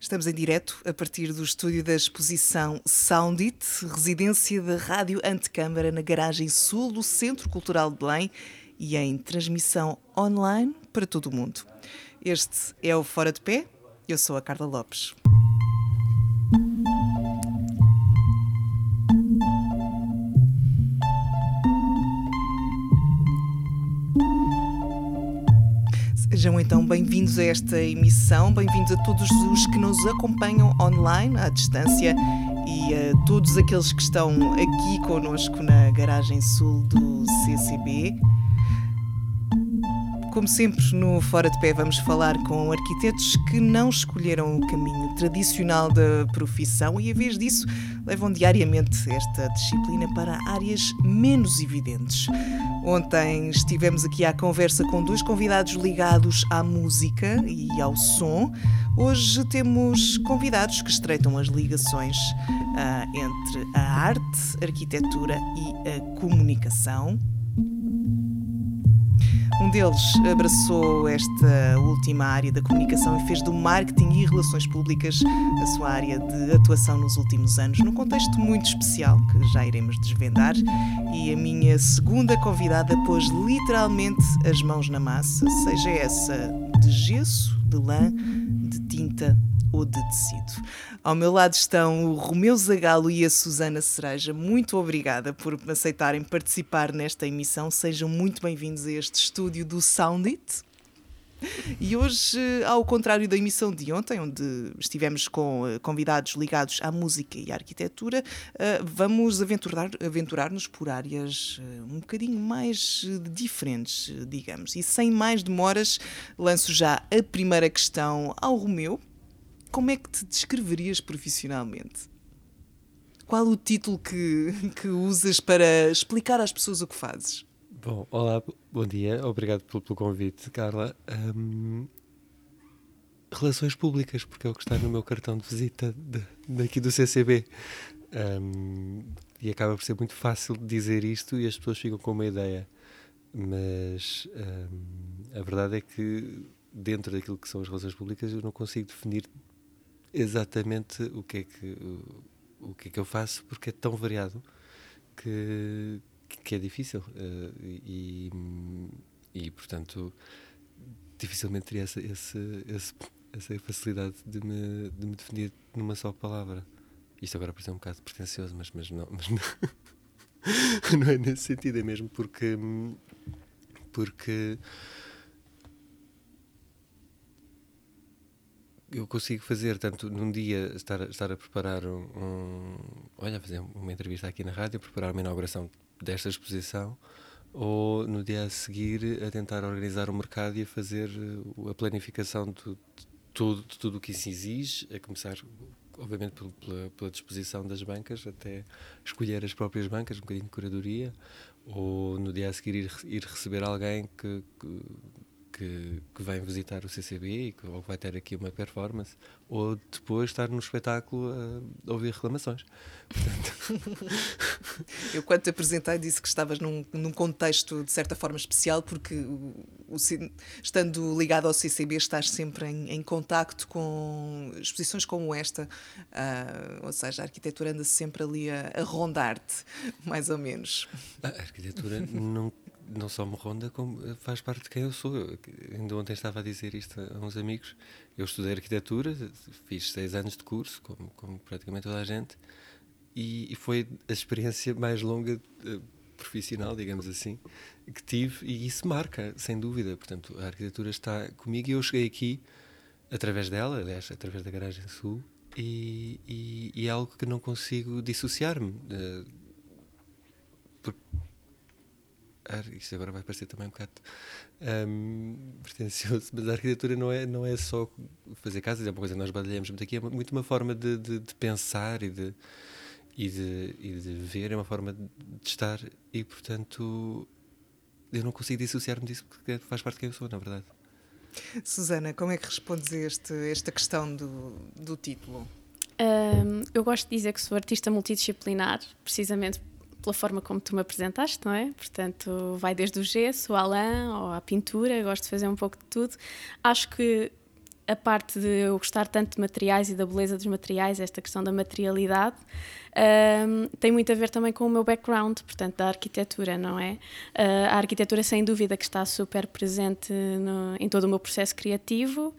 Estamos em direto a partir do estúdio da exposição Soundit, residência da Rádio Antecâmara na Garagem Sul do Centro Cultural de Belém e em transmissão online para todo o mundo. Este é o Fora de Pé, eu sou a Carla Lopes. Sejam então bem-vindos a esta emissão, bem-vindos a todos os que nos acompanham online, à distância, e a todos aqueles que estão aqui conosco na garagem sul do CCB. Como sempre, no Fora de Pé vamos falar com arquitetos que não escolheram o caminho tradicional da profissão e, em vez disso, levam diariamente esta disciplina para áreas menos evidentes. Ontem estivemos aqui à conversa com dois convidados ligados à música e ao som. Hoje temos convidados que estreitam as ligações uh, entre a arte, arquitetura e a comunicação. Um deles abraçou esta última área da comunicação e fez do marketing e relações públicas a sua área de atuação nos últimos anos, num contexto muito especial que já iremos desvendar. E a minha segunda convidada pôs literalmente as mãos na massa, seja essa de gesso, de lã, de tinta ou de tecido. Ao meu lado estão o Romeu Zagalo e a Susana Cereja. Muito obrigada por aceitarem participar nesta emissão. Sejam muito bem-vindos a este estúdio do Soundit. E hoje, ao contrário da emissão de ontem, onde estivemos com eh, convidados ligados à música e à arquitetura, eh, vamos aventurar-nos aventurar por áreas eh, um bocadinho mais diferentes, digamos. E sem mais demoras, lanço já a primeira questão ao Romeu, como é que te descreverias profissionalmente? Qual o título que, que usas para explicar às pessoas o que fazes? Bom, olá, bom dia, obrigado pelo, pelo convite, Carla. Um, relações públicas, porque é o que está no meu cartão de visita de, daqui do CCB. Um, e acaba por ser muito fácil dizer isto e as pessoas ficam com uma ideia. Mas um, a verdade é que, dentro daquilo que são as relações públicas, eu não consigo definir exatamente o que é que o, o que é que eu faço porque é tão variado que, que é difícil. Uh, e, e portanto dificilmente teria essa, essa, essa facilidade de me, de me definir numa só palavra. Isto agora parece um bocado pretencioso mas, mas não mas não, não é nesse sentido é mesmo porque porque eu consigo fazer tanto num dia estar, estar a preparar um, um, olha fazer uma entrevista aqui na rádio preparar uma inauguração desta exposição ou no dia a seguir a tentar organizar o mercado e a fazer uh, a planificação de, de tudo de tudo o que isso exige a começar obviamente pela, pela, disposição das bancas até escolher as próprias bancas um bocadinho de curadoria ou no dia a seguir ir, ir receber alguém que, que que, que vem visitar o CCB e que, ou vai ter aqui uma performance, ou depois estar no espetáculo a, ouvir reclamações. Portanto... Eu, quando te apresentei, disse que estavas num, num contexto de certa forma especial, porque o, o, estando ligado ao CCB, estás sempre em, em contacto com exposições como esta, uh, ou seja, a arquitetura anda sempre ali a, a rondar-te, mais ou menos. A arquitetura não não só me ronda, como faz parte de quem eu sou. Eu, ainda ontem estava a dizer isto a uns amigos. Eu estudei arquitetura, fiz seis anos de curso, como, como praticamente toda a gente, e, e, foi a experiência mais longa uh, profissional, digamos assim, que tive, e isso marca, sem dúvida. Portanto, a arquitetura está comigo e eu cheguei aqui através dela, aliás, através da Garagem Sul, e, e, e é algo que não consigo dissociar-me. Uh, isto agora vai parecer também um bocado um, pretencioso, mas a arquitetura não é, não é só fazer casas, é uma coisa que nós batalhamos muito aqui, é muito uma forma de, de, de pensar e de, e, de, e de ver, é uma forma de estar e, portanto, eu não consigo dissociar-me disso porque faz parte de quem eu sou, na verdade. Susana, como é que respondes a este, esta questão do, do título? Um, eu gosto de dizer que sou artista multidisciplinar, precisamente pela forma como tu me apresentaste, não é? Portanto, vai desde o gesso, ao lã, ou à pintura, gosto de fazer um pouco de tudo. Acho que a parte de eu gostar tanto de materiais e da beleza dos materiais, esta questão da materialidade, um, tem muito a ver também com o meu background, portanto, da arquitetura, não é? Uh, a arquitetura, sem dúvida, que está super presente no, em todo o meu processo criativo,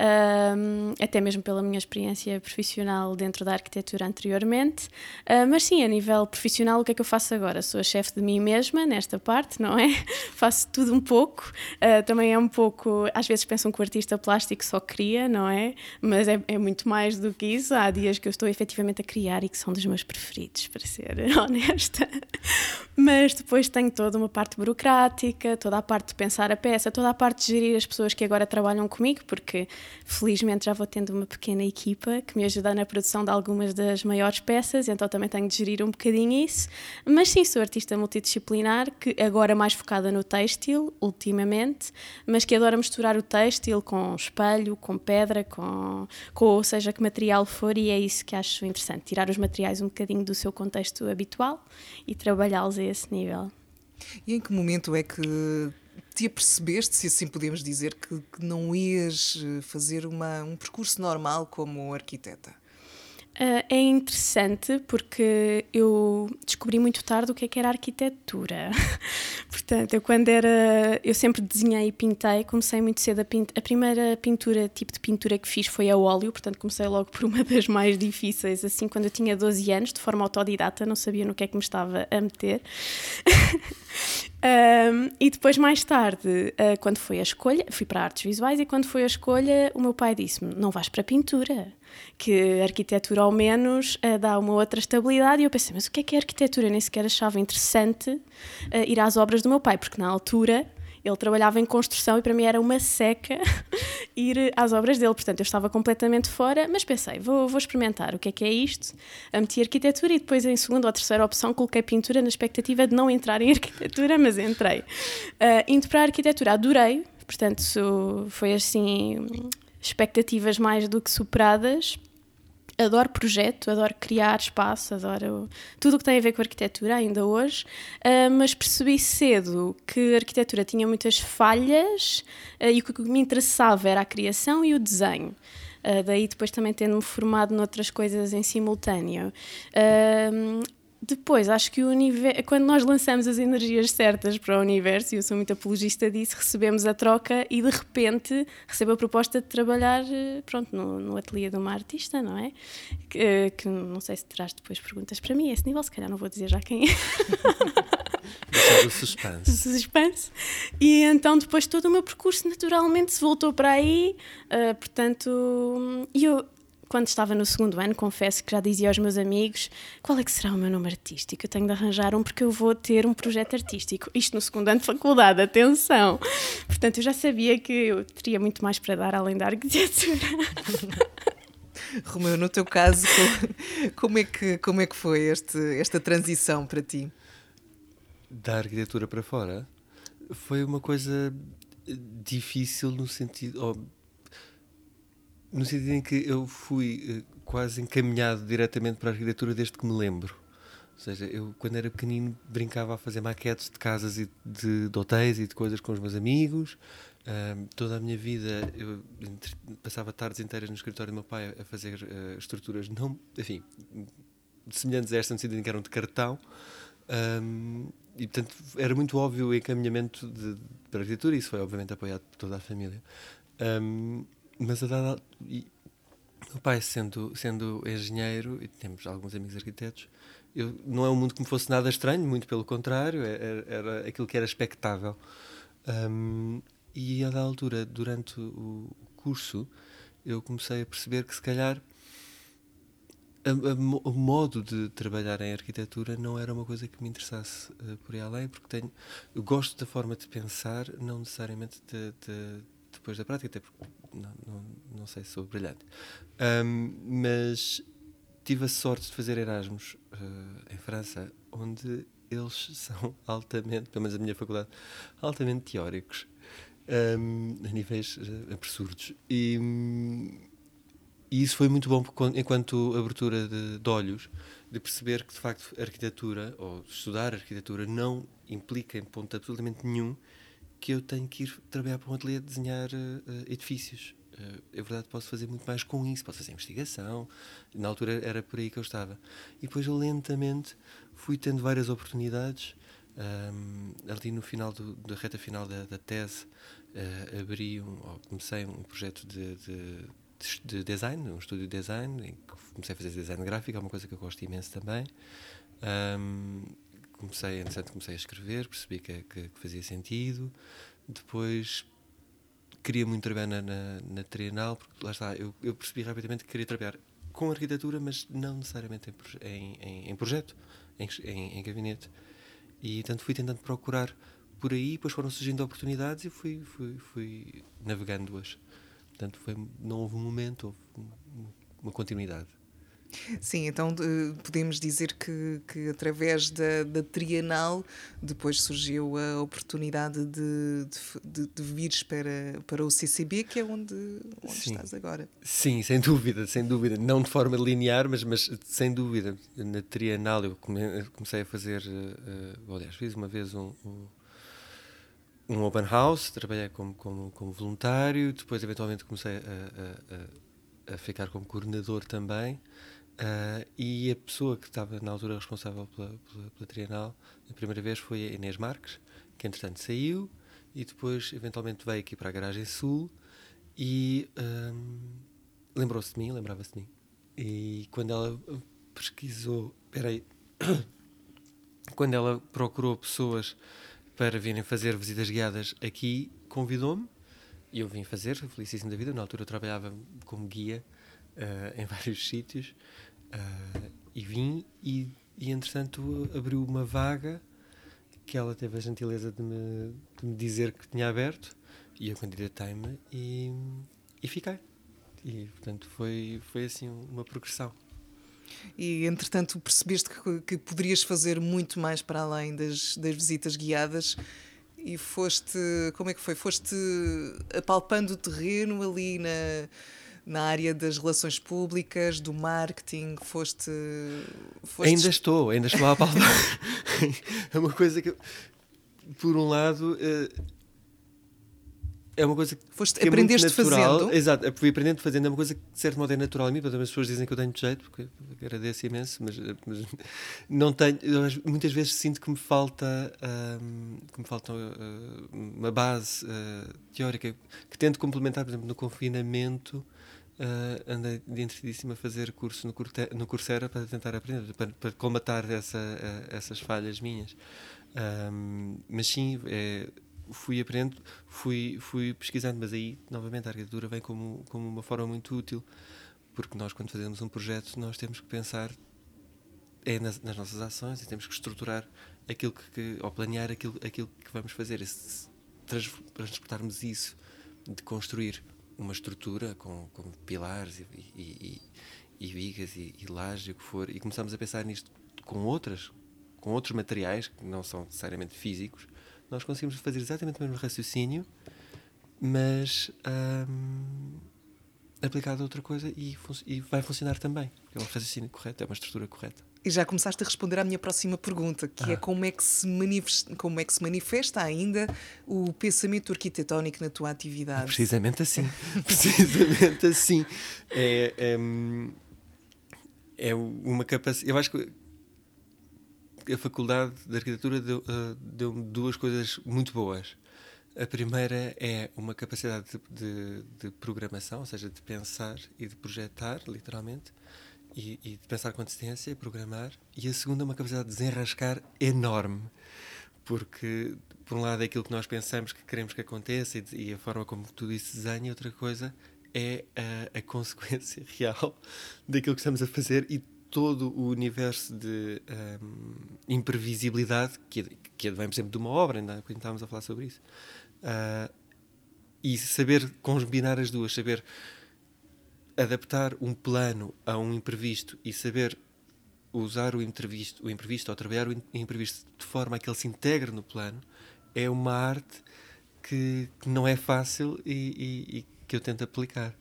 um, até mesmo pela minha experiência profissional dentro da arquitetura anteriormente. Uh, mas sim, a nível profissional, o que é que eu faço agora? Sou a chefe de mim mesma nesta parte, não é? faço tudo um pouco. Uh, também é um pouco. Às vezes pensam que o artista plástico só cria, não é? Mas é, é muito mais do que isso. Há dias que eu estou efetivamente a criar e que são dos meus meus preferidos, para ser honesta. Mas depois tenho toda uma parte burocrática, toda a parte de pensar a peça, toda a parte de gerir as pessoas que agora trabalham comigo, porque felizmente já vou tendo uma pequena equipa que me ajuda na produção de algumas das maiores peças, então também tenho de gerir um bocadinho isso. Mas sim, sou artista multidisciplinar, que agora mais focada no têxtil, ultimamente, mas que adora misturar o têxtil com espelho, com pedra, com, com seja que material for, e é isso que acho interessante, tirar os materiais um bocadinho do seu contexto habitual e trabalhá-los a esse nível. E em que momento é que te apercebeste, se assim podemos dizer, que, que não ias eh, fazer uma, um percurso normal como arquiteta? Uh, é interessante porque eu descobri muito tarde o que, é que era arquitetura. Portanto, eu quando era. Eu sempre desenhei e pintei, comecei muito cedo a pintar. A primeira pintura, tipo de pintura que fiz foi a óleo, portanto, comecei logo por uma das mais difíceis, assim, quando eu tinha 12 anos, de forma autodidata, não sabia no que é que me estava a meter. Um, e depois, mais tarde, uh, quando foi a escolha, fui para artes visuais e quando foi a escolha, o meu pai disse-me: Não vais para pintura que a arquitetura ao menos uh, dá uma outra estabilidade. E eu pensei, mas o que é que é arquitetura? Eu nem sequer achava interessante uh, ir às obras do meu pai, porque na altura ele trabalhava em construção e para mim era uma seca ir às obras dele. Portanto, eu estava completamente fora, mas pensei, vou, vou experimentar o que é que é isto. Meti arquitetura e depois, em segunda ou terceira opção, coloquei pintura na expectativa de não entrar em arquitetura, mas entrei. Uh, indo para a arquitetura, adorei. Portanto, foi assim expectativas mais do que superadas. Adoro projeto, adoro criar espaço, adoro tudo o que tem a ver com arquitetura, ainda hoje, uh, mas percebi cedo que a arquitetura tinha muitas falhas uh, e o que me interessava era a criação e o desenho. Uh, daí depois também tendo-me formado noutras coisas em simultâneo. Uh, depois, acho que o universo, quando nós lançamos as energias certas para o universo, e eu sou muito apologista disso, recebemos a troca e de repente recebo a proposta de trabalhar eh, pronto, no, no ateliê de uma artista, não é? Que, eh, que, não sei se terás depois perguntas para mim, a esse nível, se calhar não vou dizer já quem é. Deixar o suspense. suspense. E então depois todo o meu percurso naturalmente se voltou para aí, uh, portanto, eu quando estava no segundo ano, confesso que já dizia aos meus amigos qual é que será o meu nome artístico. Eu tenho de arranjar um porque eu vou ter um projeto artístico. Isto no segundo ano de faculdade, atenção. Portanto, eu já sabia que eu teria muito mais para dar além da arquitetura. Romeu, no teu caso, como é que, como é que foi este, esta transição para ti? Da arquitetura para fora? Foi uma coisa difícil no sentido. Oh, no sentido em que eu fui uh, quase encaminhado diretamente para a arquitetura desde que me lembro. Ou seja, eu quando era pequenino brincava a fazer maquetes de casas e de, de hotéis e de coisas com os meus amigos. Uh, toda a minha vida eu entre, passava tardes inteiras no escritório do meu pai a fazer uh, estruturas não, enfim, semelhantes a esta no sentido em que eram de cartão. Um, e portanto era muito óbvio o encaminhamento de, para a arquitetura e isso foi obviamente apoiado por toda a família. Um, mas a dada. E, o pai, sendo, sendo engenheiro, e temos alguns amigos arquitetos, eu, não é um mundo que me fosse nada estranho, muito pelo contrário, era, é, é, era aquilo que era expectável. Um, e a da altura, durante o curso, eu comecei a perceber que se calhar a, a, o modo de trabalhar em arquitetura não era uma coisa que me interessasse uh, por aí além, porque tenho, gosto da forma de pensar, não necessariamente de, de, depois da prática, até porque não, não, não sei se sou brilhante. Um, mas tive a sorte de fazer Erasmus uh, em França, onde eles são altamente, pelo menos a minha faculdade, altamente teóricos, um, a níveis uh, absurdos. E, e, isso foi muito bom enquanto abertura de, de olhos, de perceber que de facto a arquitetura, ou estudar arquitetura, não implica em ponto absolutamente nenhum que eu tenho que ir trabalhar para um ateliê de desenhar uh, edifícios. uh, é verdade, posso fazer muito mais com isso, posso fazer investigação. Na altura era por aí que eu estava. E depois lentamente fui tendo várias oportunidades. Um, ali no final do, da reta final da, da tese, uh, abri um, comecei um projeto de, de, de, design, um estúdio de design, em que comecei a fazer design gráfico, é uma coisa que eu gosto imenso também. Um, comecei, entretanto, comecei a escrever, percebi que, que, que fazia sentido. Depois queria muito trabalhar na, na, na Trienal, porque lá está, eu, eu, percebi rapidamente que queria trabalhar com arquitetura, mas não necessariamente em, em, em projeto, em, em, gabinete. E tanto fui tentando procurar por aí, depois foram surgindo oportunidades e fui, fui, fui navegando-as. Portanto, foi, não houve um momento, houve uma continuidade. Sim, então podemos dizer que, que através da, da Trienal depois surgiu a oportunidade de, de, de vires para, para o CCB, que é onde, onde estás agora. Sim, sem dúvida, sem dúvida. Não de forma linear, mas, mas sem dúvida. Na Trienal eu comecei a fazer, uh, aliás, fiz uma vez um, um um open house, trabalhei como, como, como voluntário, depois eventualmente comecei a, a, a, a ficar como coordenador também. Uh, e a pessoa que estava na altura responsável pela, pela, pela Trienal, a primeira vez foi a Inês Marques, que entretanto saiu e depois eventualmente veio aqui para a Garagem Sul e um, lembrou-se de mim, lembrava-se de mim. E quando ela pesquisou, peraí, quando ela procurou pessoas para virem fazer visitas guiadas aqui, convidou-me e eu vim fazer, felicíssimo da vida. Na altura eu trabalhava como guia uh, em vários sítios Uh, e vim e, e, entretanto, abriu uma vaga que ela teve a gentileza de me, de me dizer que tinha aberto e eu candidatei-me e, e fiquei. E, portanto, foi, foi assim uma progressão. E, entretanto, percebeste que, que poderias fazer muito mais para além das, das visitas guiadas e foste, como é que foi? Foste apalpando o terreno ali na na área das relações públicas, do marketing, foste. foste... Ainda estou, ainda estou a palpar. é uma coisa que, por um lado, eh, é uma coisa que. Foste, que é aprendeste fazendo. Exato, fui aprendendo fazendo. É uma coisa que, de certo modo, é natural a mim. As pessoas dizem que eu tenho jeito, porque agradeço imenso, mas, mas não tenho. Muitas vezes sinto que me falta, um, que me falta uh, uma base uh, teórica que tento complementar, por exemplo, no confinamento uh, andei entretidíssimo a fazer curso no, no Coursera para tentar aprender, para, para colmatar essa, uh, essas falhas minhas. Um, mas sim, é, fui aprendendo, fui, fui pesquisando, mas aí, novamente, a arquitetura vem como, como uma forma muito útil, porque nós, quando fazemos um projeto, nós temos que pensar é nas, nas nossas ações e temos que estruturar aquilo que, que ou planear aquilo, aquilo que vamos fazer. Se transportarmos isso de construir uma estrutura com, com pilares e, e, e, e vigas e, e lajes, o que for, e começamos a pensar nisto com outras, com outros materiais que não são necessariamente físicos, nós conseguimos fazer exatamente o mesmo raciocínio, mas hum, aplicado a outra coisa e, e vai funcionar também. É um raciocínio correto, é uma estrutura correta. E já começaste a responder à minha próxima pergunta, que é ah. é como é que, se manifesta, como é que se manifesta ainda o pensamento arquitetónico na tua atividade? Precisamente assim. Precisamente assim. É, é, é uma capacidade. Eu acho que a Faculdade de Arquitetura deu, uh, deu duas coisas muito boas. A primeira é uma capacidade de, de, de programação, ou seja, de pensar e de projetar, literalmente e, e de pensar com antecedência e programar. E a segunda, uma capacidade de desenrascar enorme. Porque, por um lado, é aquilo que nós pensamos que queremos que aconteça e, e a forma como tudo isso se desenha, e outra coisa é a, a consequência real daquilo que estamos a fazer e todo o universo de um, imprevisibilidade que, que por exemplo, de uma obra, ainda quando estávamos a falar sobre isso. Uh, e saber combinar as duas, saber adaptar um plano a um imprevisto e saber usar o imprevisto, o imprevisto ou trabalhar o imprevisto de forma a que ele se integre no plano é uma arte que, que não é fácil e, e, e, que eu tento aplicar.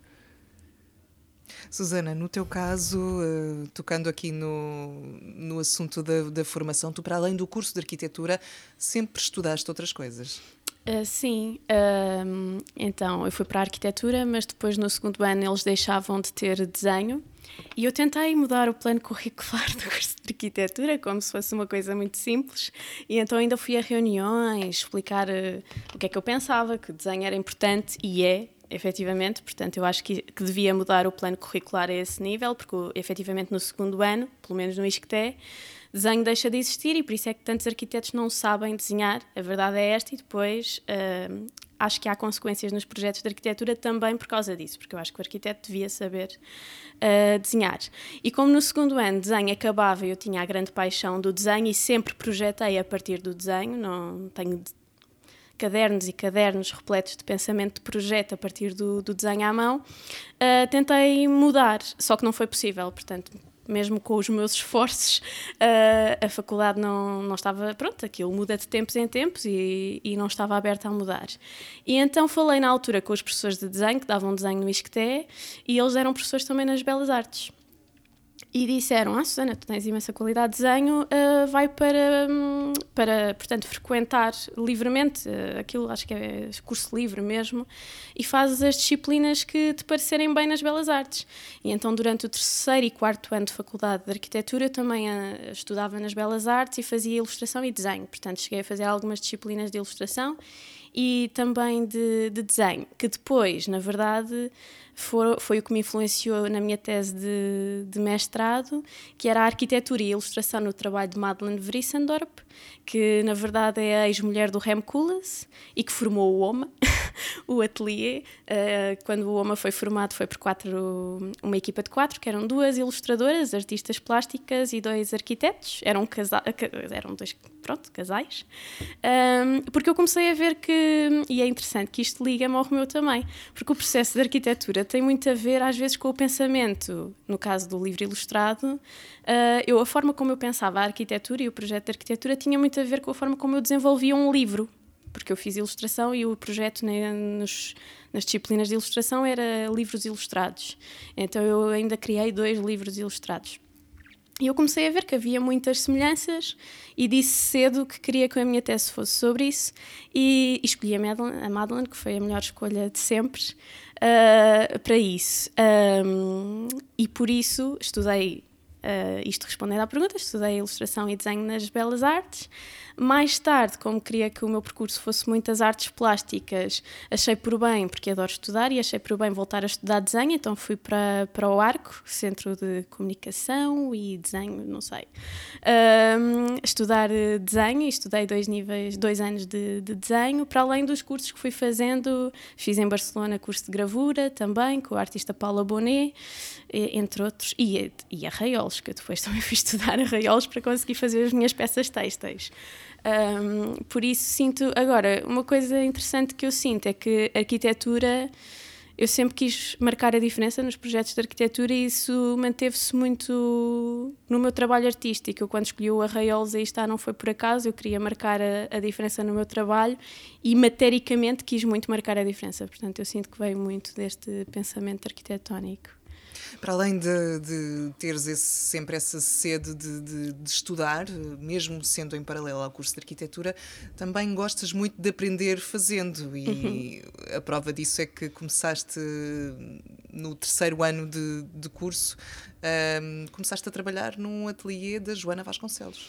Susana, no teu caso, uh, tocando aqui no, no assunto da, da formação, tu, para além do curso de arquitetura, sempre estudaste outras coisas? Uh, sim, uh, então eu fui para a arquitetura, mas depois no segundo ano eles deixavam de ter desenho. E eu tentei mudar o plano curricular do curso de arquitetura como se fosse uma coisa muito simples. E então ainda fui a reuniões explicar uh, o que é que eu pensava, que o desenho era importante e é, efetivamente, portanto eu acho que, que devia mudar o plano curricular a esse nível porque efetivamente no segundo ano, pelo menos no ISCTE, desenho deixa de existir e por isso é que tantos arquitetos não sabem desenhar. A verdade é esta, e depois uh, acho que há consequências nos projetos de arquitetura também por causa disso, porque eu acho que o arquiteto devia saber uh, desenhar. E como no segundo ano desenho acabava, eu tinha a grande paixão do desenho e sempre projetei a partir do desenho, não tenho cadernos e cadernos repletos de pensamento de projeto a partir do, do desenho à mão, uh, tentei mudar, só que não foi possível, portanto mesmo com os meus esforços, uh, a faculdade não, não estava, pronto, aquilo muda de tempos em tempos e, e não estava aberta a mudar. E então falei na altura com os professores de desenho, que davam desenho no ISCTE, e eles eram professores também nas Belas Artes e disseram: Ah, Susana, tu tens imensa qualidade de desenho, uh, vai para, um, para, portanto, frequentar livremente, uh, aquilo acho que é curso livre mesmo, e fazes as disciplinas que te parecerem bem nas belas artes. E então, durante o terceiro e quarto ano de faculdade de arquitetura, também uh, estudava nas belas artes e fazia ilustração e desenho. Portanto, cheguei a fazer algumas disciplinas de ilustração e também de, de desenho, que depois, na verdade foi, foi o que me influenciou na minha tese de, de, mestrado, que era a arquitetura e a ilustração no trabalho de Madeleine Vrissendorp, que na verdade é a ex-mulher do Rem Koolhaas e que formou o OMA, o ateliê. Uh, quando o OMA foi formado foi por quatro, uma equipa de quatro, que eram duas ilustradoras, artistas plásticas e dois arquitetos. Eram, casa eram dois pronto, casais. Um, porque eu comecei a ver que, e é interessante que isto liga-me ao meu também, porque o processo de arquitetura tem muito a ver às vezes com o pensamento, no caso do livro ilustrado, uh, eu a forma como eu pensava a arquitetura e o projeto de arquitetura tinha muito a ver com a forma como eu desenvolvia um livro, porque eu fiz ilustração e o projeto né, nos, nas disciplinas de ilustração era livros ilustrados. Então eu ainda criei dois livros ilustrados. E eu comecei a ver que havia muitas semelhanças e disse cedo que queria que a minha tese fosse sobre isso e, escolhi a Madeleine, a Madeleine, que foi a melhor escolha de sempre, uh, para isso. Um, e por isso estudei, uh, isto respondendo à pergunta, estudei ilustração e desenho nas Belas Artes. Mais tarde, como queria que o meu percurso fosse muitas artes plásticas, achei por bem, porque adoro estudar, e achei por bem voltar a estudar desenho, então fui para, para o Arco, Centro de Comunicação e Desenho, não sei, um, estudar desenho, e estudei dois níveis, dois anos de, de, desenho, para além dos cursos que fui fazendo, fiz em Barcelona curso de gravura também, com a artista Paula Bonet, entre outros, e, e arraiolos, que eu depois também fui estudar arraiolos para conseguir fazer as minhas peças têxteis. Um, por isso sinto. Agora, uma coisa interessante que eu sinto é que a arquitetura. Eu sempre quis marcar a diferença nos projetos de arquitetura e isso manteve-se muito no meu trabalho artístico. Eu, quando escolhi o Arraiolos, aí está, não foi por acaso, eu queria marcar a, a diferença no meu trabalho e, matericamente, quis muito marcar a diferença. Portanto, eu sinto que veio muito deste pensamento arquitetónico. Para além de, de teres esse, sempre essa sede de, de, de, estudar, mesmo sendo em paralelo ao curso de arquitetura, também gostas muito de aprender fazendo. E uhum. a prova disso é que começaste no terceiro ano de, curso, um, começaste a trabalhar num ateliê da Joana Vasconcelos.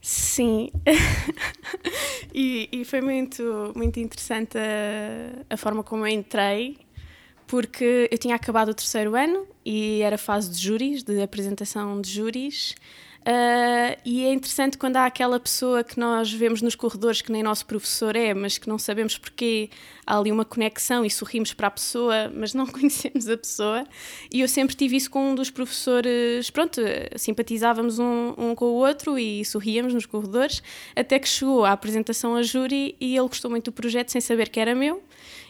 Sim, e, e, foi muito, muito interessante a, a forma como eu entrei porque eu tinha acabado o terceiro ano e era fase de júris, de apresentação de júris. Uh, e é interessante quando há aquela pessoa que nós vemos nos corredores que nem nosso professor é, mas que não sabemos porquê, há ali uma conexão e sorrimos para a pessoa, mas não conhecemos a pessoa. E eu sempre tive isso com um dos professores, pronto, simpatizávamos um, um com o outro e sorríamos nos corredores, até que chegou a apresentação a júri e ele gostou muito do projeto sem saber que era meu.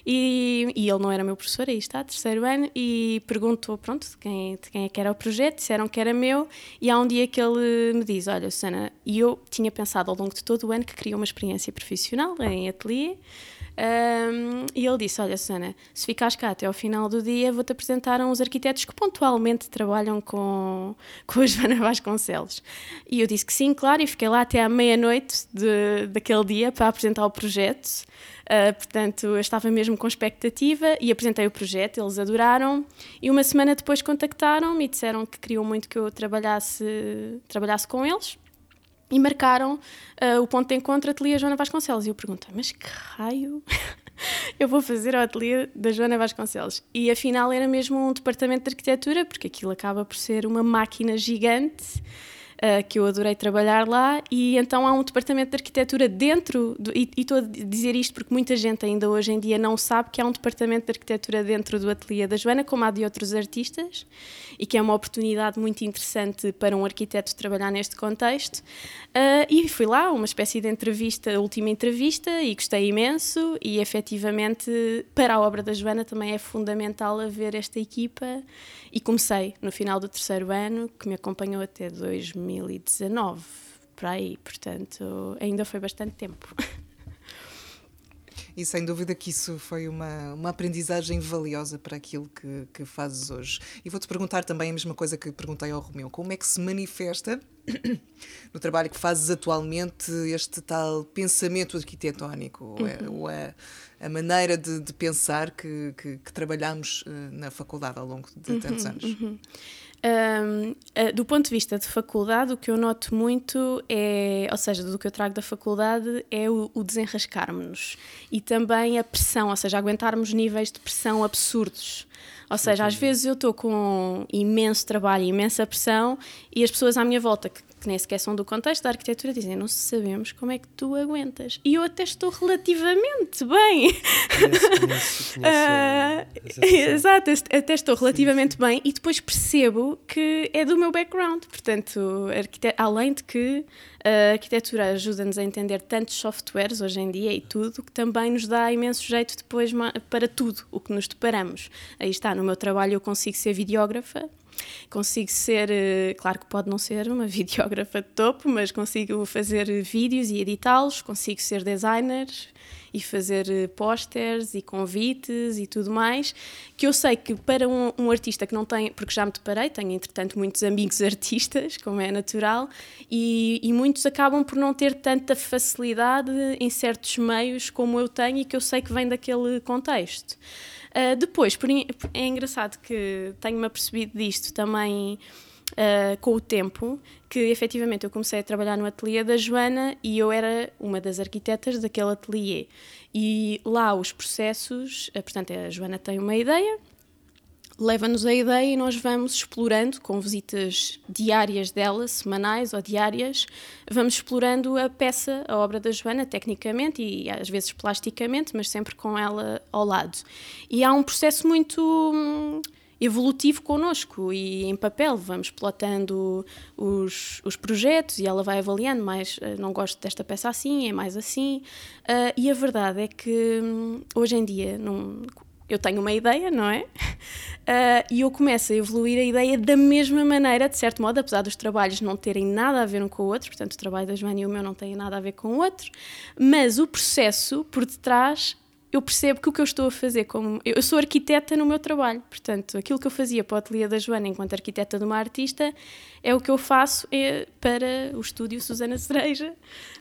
E, e, ele não era meu professor, aí está, terceiro ano, e perguntou, pronto, de quem, de quem é que era o projeto, disseram que era meu, e há um dia que ele me diz, olha, Susana, e eu tinha pensado ao longo de todo o ano que queria uma experiência profissional em ateliê, Um, e ele disse: Olha, Susana, se ficares cá até ao final do dia, vou-te apresentar uns arquitetos que pontualmente trabalham com, com a Joana Vasconcelos. E eu disse que sim, claro, e fiquei lá até à meia-noite daquele dia para apresentar o projeto. Uh, portanto, eu estava mesmo com expectativa e apresentei o projeto, eles adoraram. E uma semana depois contactaram-me e disseram que queriam muito que eu trabalhasse, trabalhasse com eles e marcaram uh, o ponto de encontro Ateliê Joana Vasconcelos. E eu perguntei, mas que raio eu vou fazer ao ateliê da Joana Vasconcelos? E afinal era mesmo um departamento de arquitetura, porque aquilo acaba por ser uma máquina gigante uh, que eu adorei trabalhar lá, e então há um departamento de arquitetura dentro, do, e, e estou a dizer isto porque muita gente ainda hoje em dia não sabe que há um departamento de arquitetura dentro do ateliê da Joana, como há de outros artistas, e que é uma oportunidade muito interessante para um arquiteto trabalhar neste contexto. Uh, e fui lá, uma espécie de entrevista, última entrevista, e gostei imenso, e efetivamente para a obra da Joana também é fundamental haver esta equipa, e comecei no final do terceiro ano, que me acompanhou até 2000 2019, para aí, portanto, ainda foi bastante tempo. E sem dúvida que isso foi uma, uma aprendizagem valiosa para aquilo que, que fazes hoje. E vou-te perguntar também a mesma coisa que perguntei ao Romeu: como é que se manifesta no trabalho que fazes atualmente este tal pensamento arquitetónico, uhum. ou, a, a, maneira de, de pensar que, que, que trabalhamos uh, na faculdade ao longo de uhum, tantos anos? Uhum. Um, do ponto de vista de faculdade, o que eu noto muito é, ou seja, do que eu trago da faculdade, é o, o desenrascarmos-nos e também a pressão, ou seja, aguentarmos níveis de pressão absurdos. Ou seja, às vezes eu estou com imenso trabalho, imensa pressão e as pessoas à minha volta que que nem sequer são do contexto da arquitetura, dizem: Não sabemos como é que tu aguentas. E eu até estou relativamente bem. Conheço, uh, exato, até estou relativamente sim, sim. bem e depois percebo que é do meu background. Portanto, além de que a arquitetura ajuda-nos a entender tantos softwares hoje em dia e tudo, que também nos dá imenso jeito depois para tudo o que nos deparamos. Aí está, no meu trabalho eu consigo ser videógrafa Consigo ser, eh, claro que pode não ser uma videógrafa de topo, mas consigo fazer vídeos e editá-los, consigo ser designer e fazer eh, pósteres e convites e tudo mais, que eu sei que para um, um, artista que não tem, porque já me deparei, tenho entretanto muitos amigos artistas, como é natural, e, e muitos acabam por não ter tanta facilidade em certos meios como eu tenho e que eu sei que vem daquele contexto. Uh, depois, por, é engraçado que tenho-me apercebido disto também uh, com o tempo, que efetivamente eu comecei a trabalhar no ateliê da Joana e eu era uma das arquitetas daquele ateliê. E lá os processos, uh, portanto, a Joana tem uma ideia, leva-nos a ideia e nós vamos explorando, com visitas diárias dela, semanais ou diárias, vamos explorando a peça, a obra da Joana, tecnicamente e às vezes plasticamente, mas sempre com ela ao lado. E há um processo muito hum, evolutivo connosco e em papel vamos plotando os, os projetos e ela vai avaliando mais eh, não gosto desta peça assim, é mais assim uh, e a verdade é que hum, hoje em dia num, eu tenho uma ideia, não é? Uh, e eu começo a evoluir a ideia da mesma maneira, de certo modo, apesar dos trabalhos não terem nada a ver um com o outro, portanto, o trabalho da Joana e o meu não têm nada a ver com o outro, mas o processo por detrás eu percebo que o que eu estou a fazer como. Eu sou arquiteta no meu trabalho, portanto, aquilo que eu fazia para o ateliê da Joana enquanto arquiteta de uma artista é o que eu faço é para o estúdio Susana Cereja,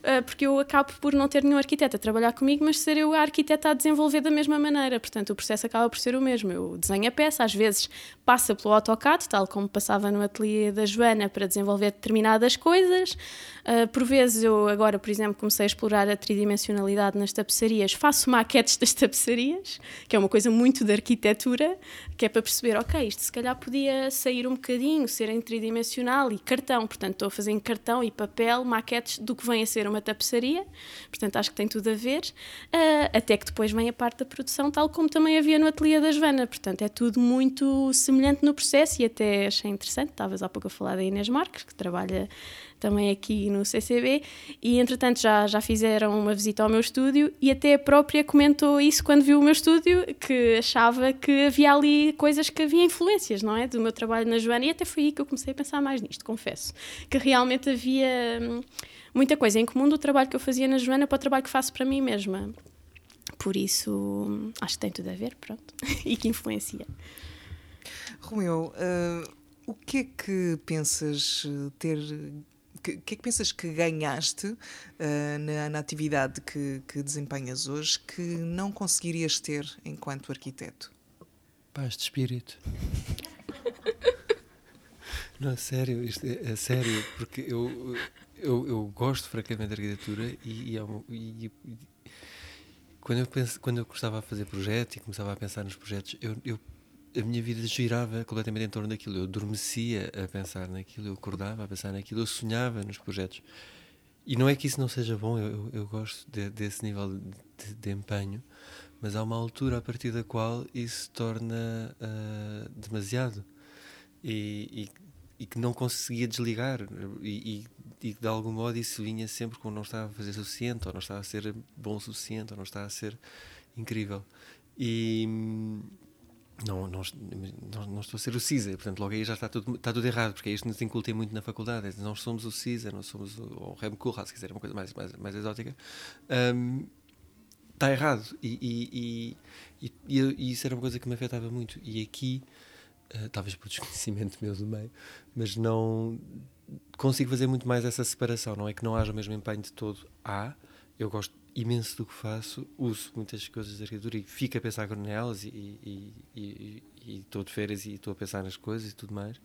ah, porque eu acabo por não ter nenhum arquiteto a trabalhar comigo, mas ser eu a arquiteta a desenvolver da mesma maneira. Portanto, o processo acaba por ser o mesmo. Eu desenho a peça, às vezes passa pelo AutoCAD, tal como passava no ateliê da Joana para desenvolver determinadas coisas. Ah, por vezes, eu agora, por exemplo, comecei a explorar a tridimensionalidade nas tapeçarias, faço maquetes das tapeçarias, que é uma coisa muito de arquitetura, que é para perceber, ok, isto se calhar podia sair um bocadinho, ser em tridimensional e cartão. Portanto, estou a fazer em cartão e papel maquetes do que vem a ser uma tapeçaria. Portanto, acho que tem tudo a ver. Uh, até que depois vem a parte da produção, tal como também havia no ateliê da Joana. Portanto, é tudo muito semelhante no processo e até achei interessante. Estavas há pouco a falar da Inês Marques, que trabalha também aqui no CCB, e entretanto já, já fizeram uma visita ao meu estúdio e até a própria comentou isso quando viu o meu estúdio, que achava que havia ali coisas que havia influências, não é? Do meu trabalho na Joana, e até foi aí que eu comecei a pensar mais nisto, confesso. Que realmente havia hum, muita coisa em comum do trabalho que eu fazia na Joana para o trabalho que faço para mim mesma Por isso, acho que tem tudo a ver, pronto, e que influencia. Romeu, uh, o que é que pensas ter o que, que, é que pensas que ganhaste uh, na, na, atividade que, que, desempenhas hoje que não conseguirias ter enquanto arquiteto? Paz de espírito. não, sério, isto é, é, sério, porque eu, eu, eu gosto francamente de arquitetura e, e, e, e quando eu penso, quando eu gostava de fazer projetos e começava a pensar nos projetos, eu, eu a minha vida girava completamente em torno daquilo. Eu adormecia a pensar naquilo, eu acordava a pensar naquilo, eu sonhava nos projetos. E não é que isso não seja bom, eu, eu gosto de, desse nível de, de, empenho, mas há uma altura a partir da qual isso se torna uh, demasiado e, e, e, que não conseguia desligar. E, e, de algum modo isso vinha sempre como não estava a fazer suficiente, ou não estava a ser bom o suficiente, ou não estava a ser incrível. E não, não, não, estou a ser o CISA, portanto, logo aí já está tudo, está tudo errado, porque é isto nos incultem muito na faculdade. Não somos o CISA, não somos o, o Rem Koolhaas, se quiser, uma coisa mais, mais, mais exótica. Um, está errado. E, e, e, e, isso era uma coisa que me afetava muito. E aqui, uh, talvez por desconhecimento meu do meio, mas não consigo fazer muito mais essa separação. Não é que não haja o mesmo empenho de todo. Há, eu gosto imenso do que faço, uso muitas coisas da arquitetura e fico a pensar nelas e, e, e estou de férias e estou a pensar nas coisas e tudo mais,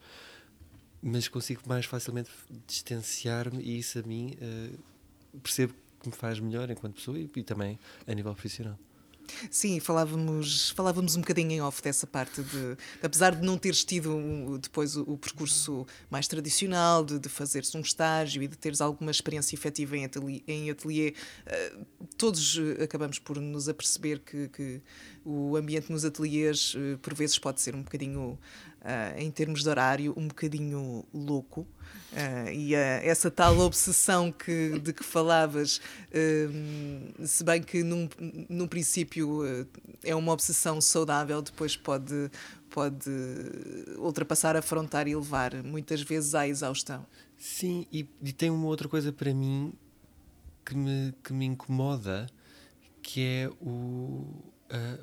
mas consigo mais facilmente distanciar-me e isso a mim uh, percebo que me faz melhor enquanto pessoa e, e também a nível profissional. Sim, falávamos, falávamos um bocadinho em off dessa parte de, apesar de não teres tido depois o, o percurso mais tradicional, de, de fazeres um estágio e de teres alguma experiência efetiva em ateliê, em ateliê uh, todos acabamos por nos aperceber que, que o ambiente nos ateliês uh, por vezes pode ser um bocadinho uh, em termos de horário, um bocadinho louco. Uh, e uh, essa tal obsessão que, de que falavas, se bem que num, num princípio é uma obsessão saudável, depois pode, pode ultrapassar, afrontar e levar muitas vezes à exaustão. Sim, e, e tem uma outra coisa para mim que me, que me incomoda, que é o,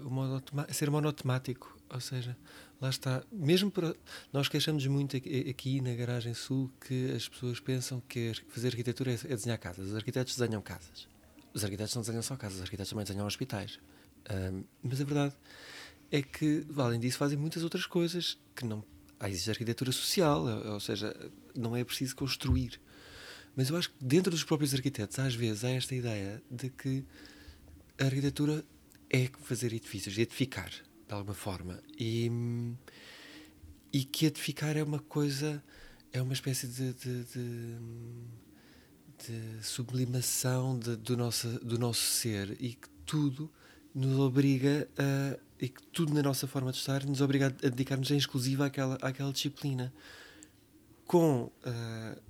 o ser monotemático. Ou seja, lá está. Mesmo para. Nós queixamos muito aqui na Garagem Sul que as pessoas pensam que fazer arquitetura é, é desenhar casas. Os arquitetos desenham casas. Os arquitetos não desenham só casas, os arquitetos também desenham hospitais. Um, mas a verdade é que, além disso, fazem muitas outras coisas que não. Há existe arquitetura social, ou seja, não é preciso construir. Mas eu acho que dentro dos próprios arquitetos, às vezes, há esta ideia de que a arquitetura é fazer edifícios, edificar de alguma forma. E, e que edificar é uma coisa, é uma espécie de, de, de, de sublimação do, nosso, do nosso ser e que tudo nos obriga a. e que tudo na nossa forma de estar nos obriga a dedicar-nos em exclusiva àquela, àquela disciplina. Com uh,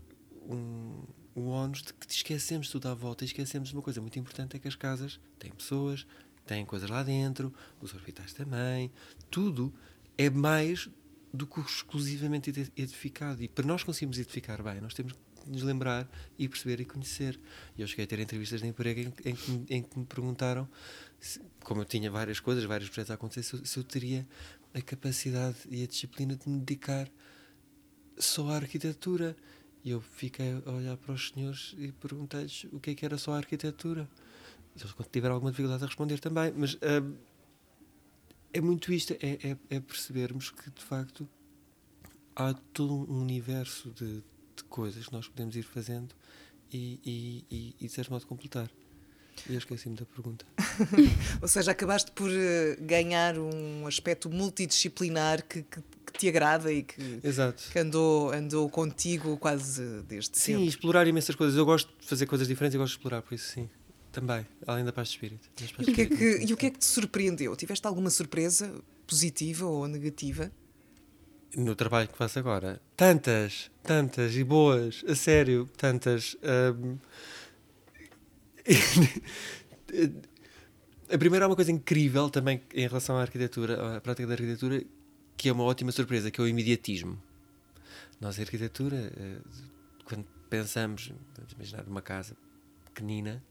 um, o ónus de que esquecemos tudo à volta e esquecemos uma coisa muito importante: é que as casas têm pessoas, têm coisas lá dentro, os hospitais também, tudo é mais do que exclusivamente edificado. E para nós conseguirmos edificar bem, nós temos que nos lembrar e perceber e conhecer. E eu cheguei a ter entrevistas de emprego em, em, que, em que me perguntaram, se, como eu tinha várias coisas, vários projetos a acontecer, se eu, se eu teria a capacidade e a disciplina de me dedicar só à arquitetura. E eu fiquei a olhar para os senhores e perguntei-lhes o que é que era só a arquitetura eles tiveram alguma dificuldade a responder também, mas uh, é muito isto, é, é, é, percebermos que de facto há todo um universo de, de coisas que nós podemos ir fazendo e, e, e, e de certo modo completar. E eu esqueci-me da pergunta. Ou seja, acabaste por uh, ganhar um aspecto multidisciplinar que, que, que te agrada e que, que andou, andou contigo quase desde sim, sempre. Sim, explorar imensas coisas. Eu gosto de fazer coisas diferentes e gosto de explorar, por isso sim. Também, além da paz de espírito. E o, que é que, e o que é que te surpreendeu? Tiveste alguma surpresa positiva ou negativa? No trabalho que faço agora? Tantas, tantas e boas, a sério, tantas. Um... a primeira é uma coisa incrível também em relação à arquitetura, à prática da arquitetura, que é uma ótima surpresa, que é o imediatismo. Nós, a arquitetura, eh, quando pensamos, vamos imaginar uma casa pequenina,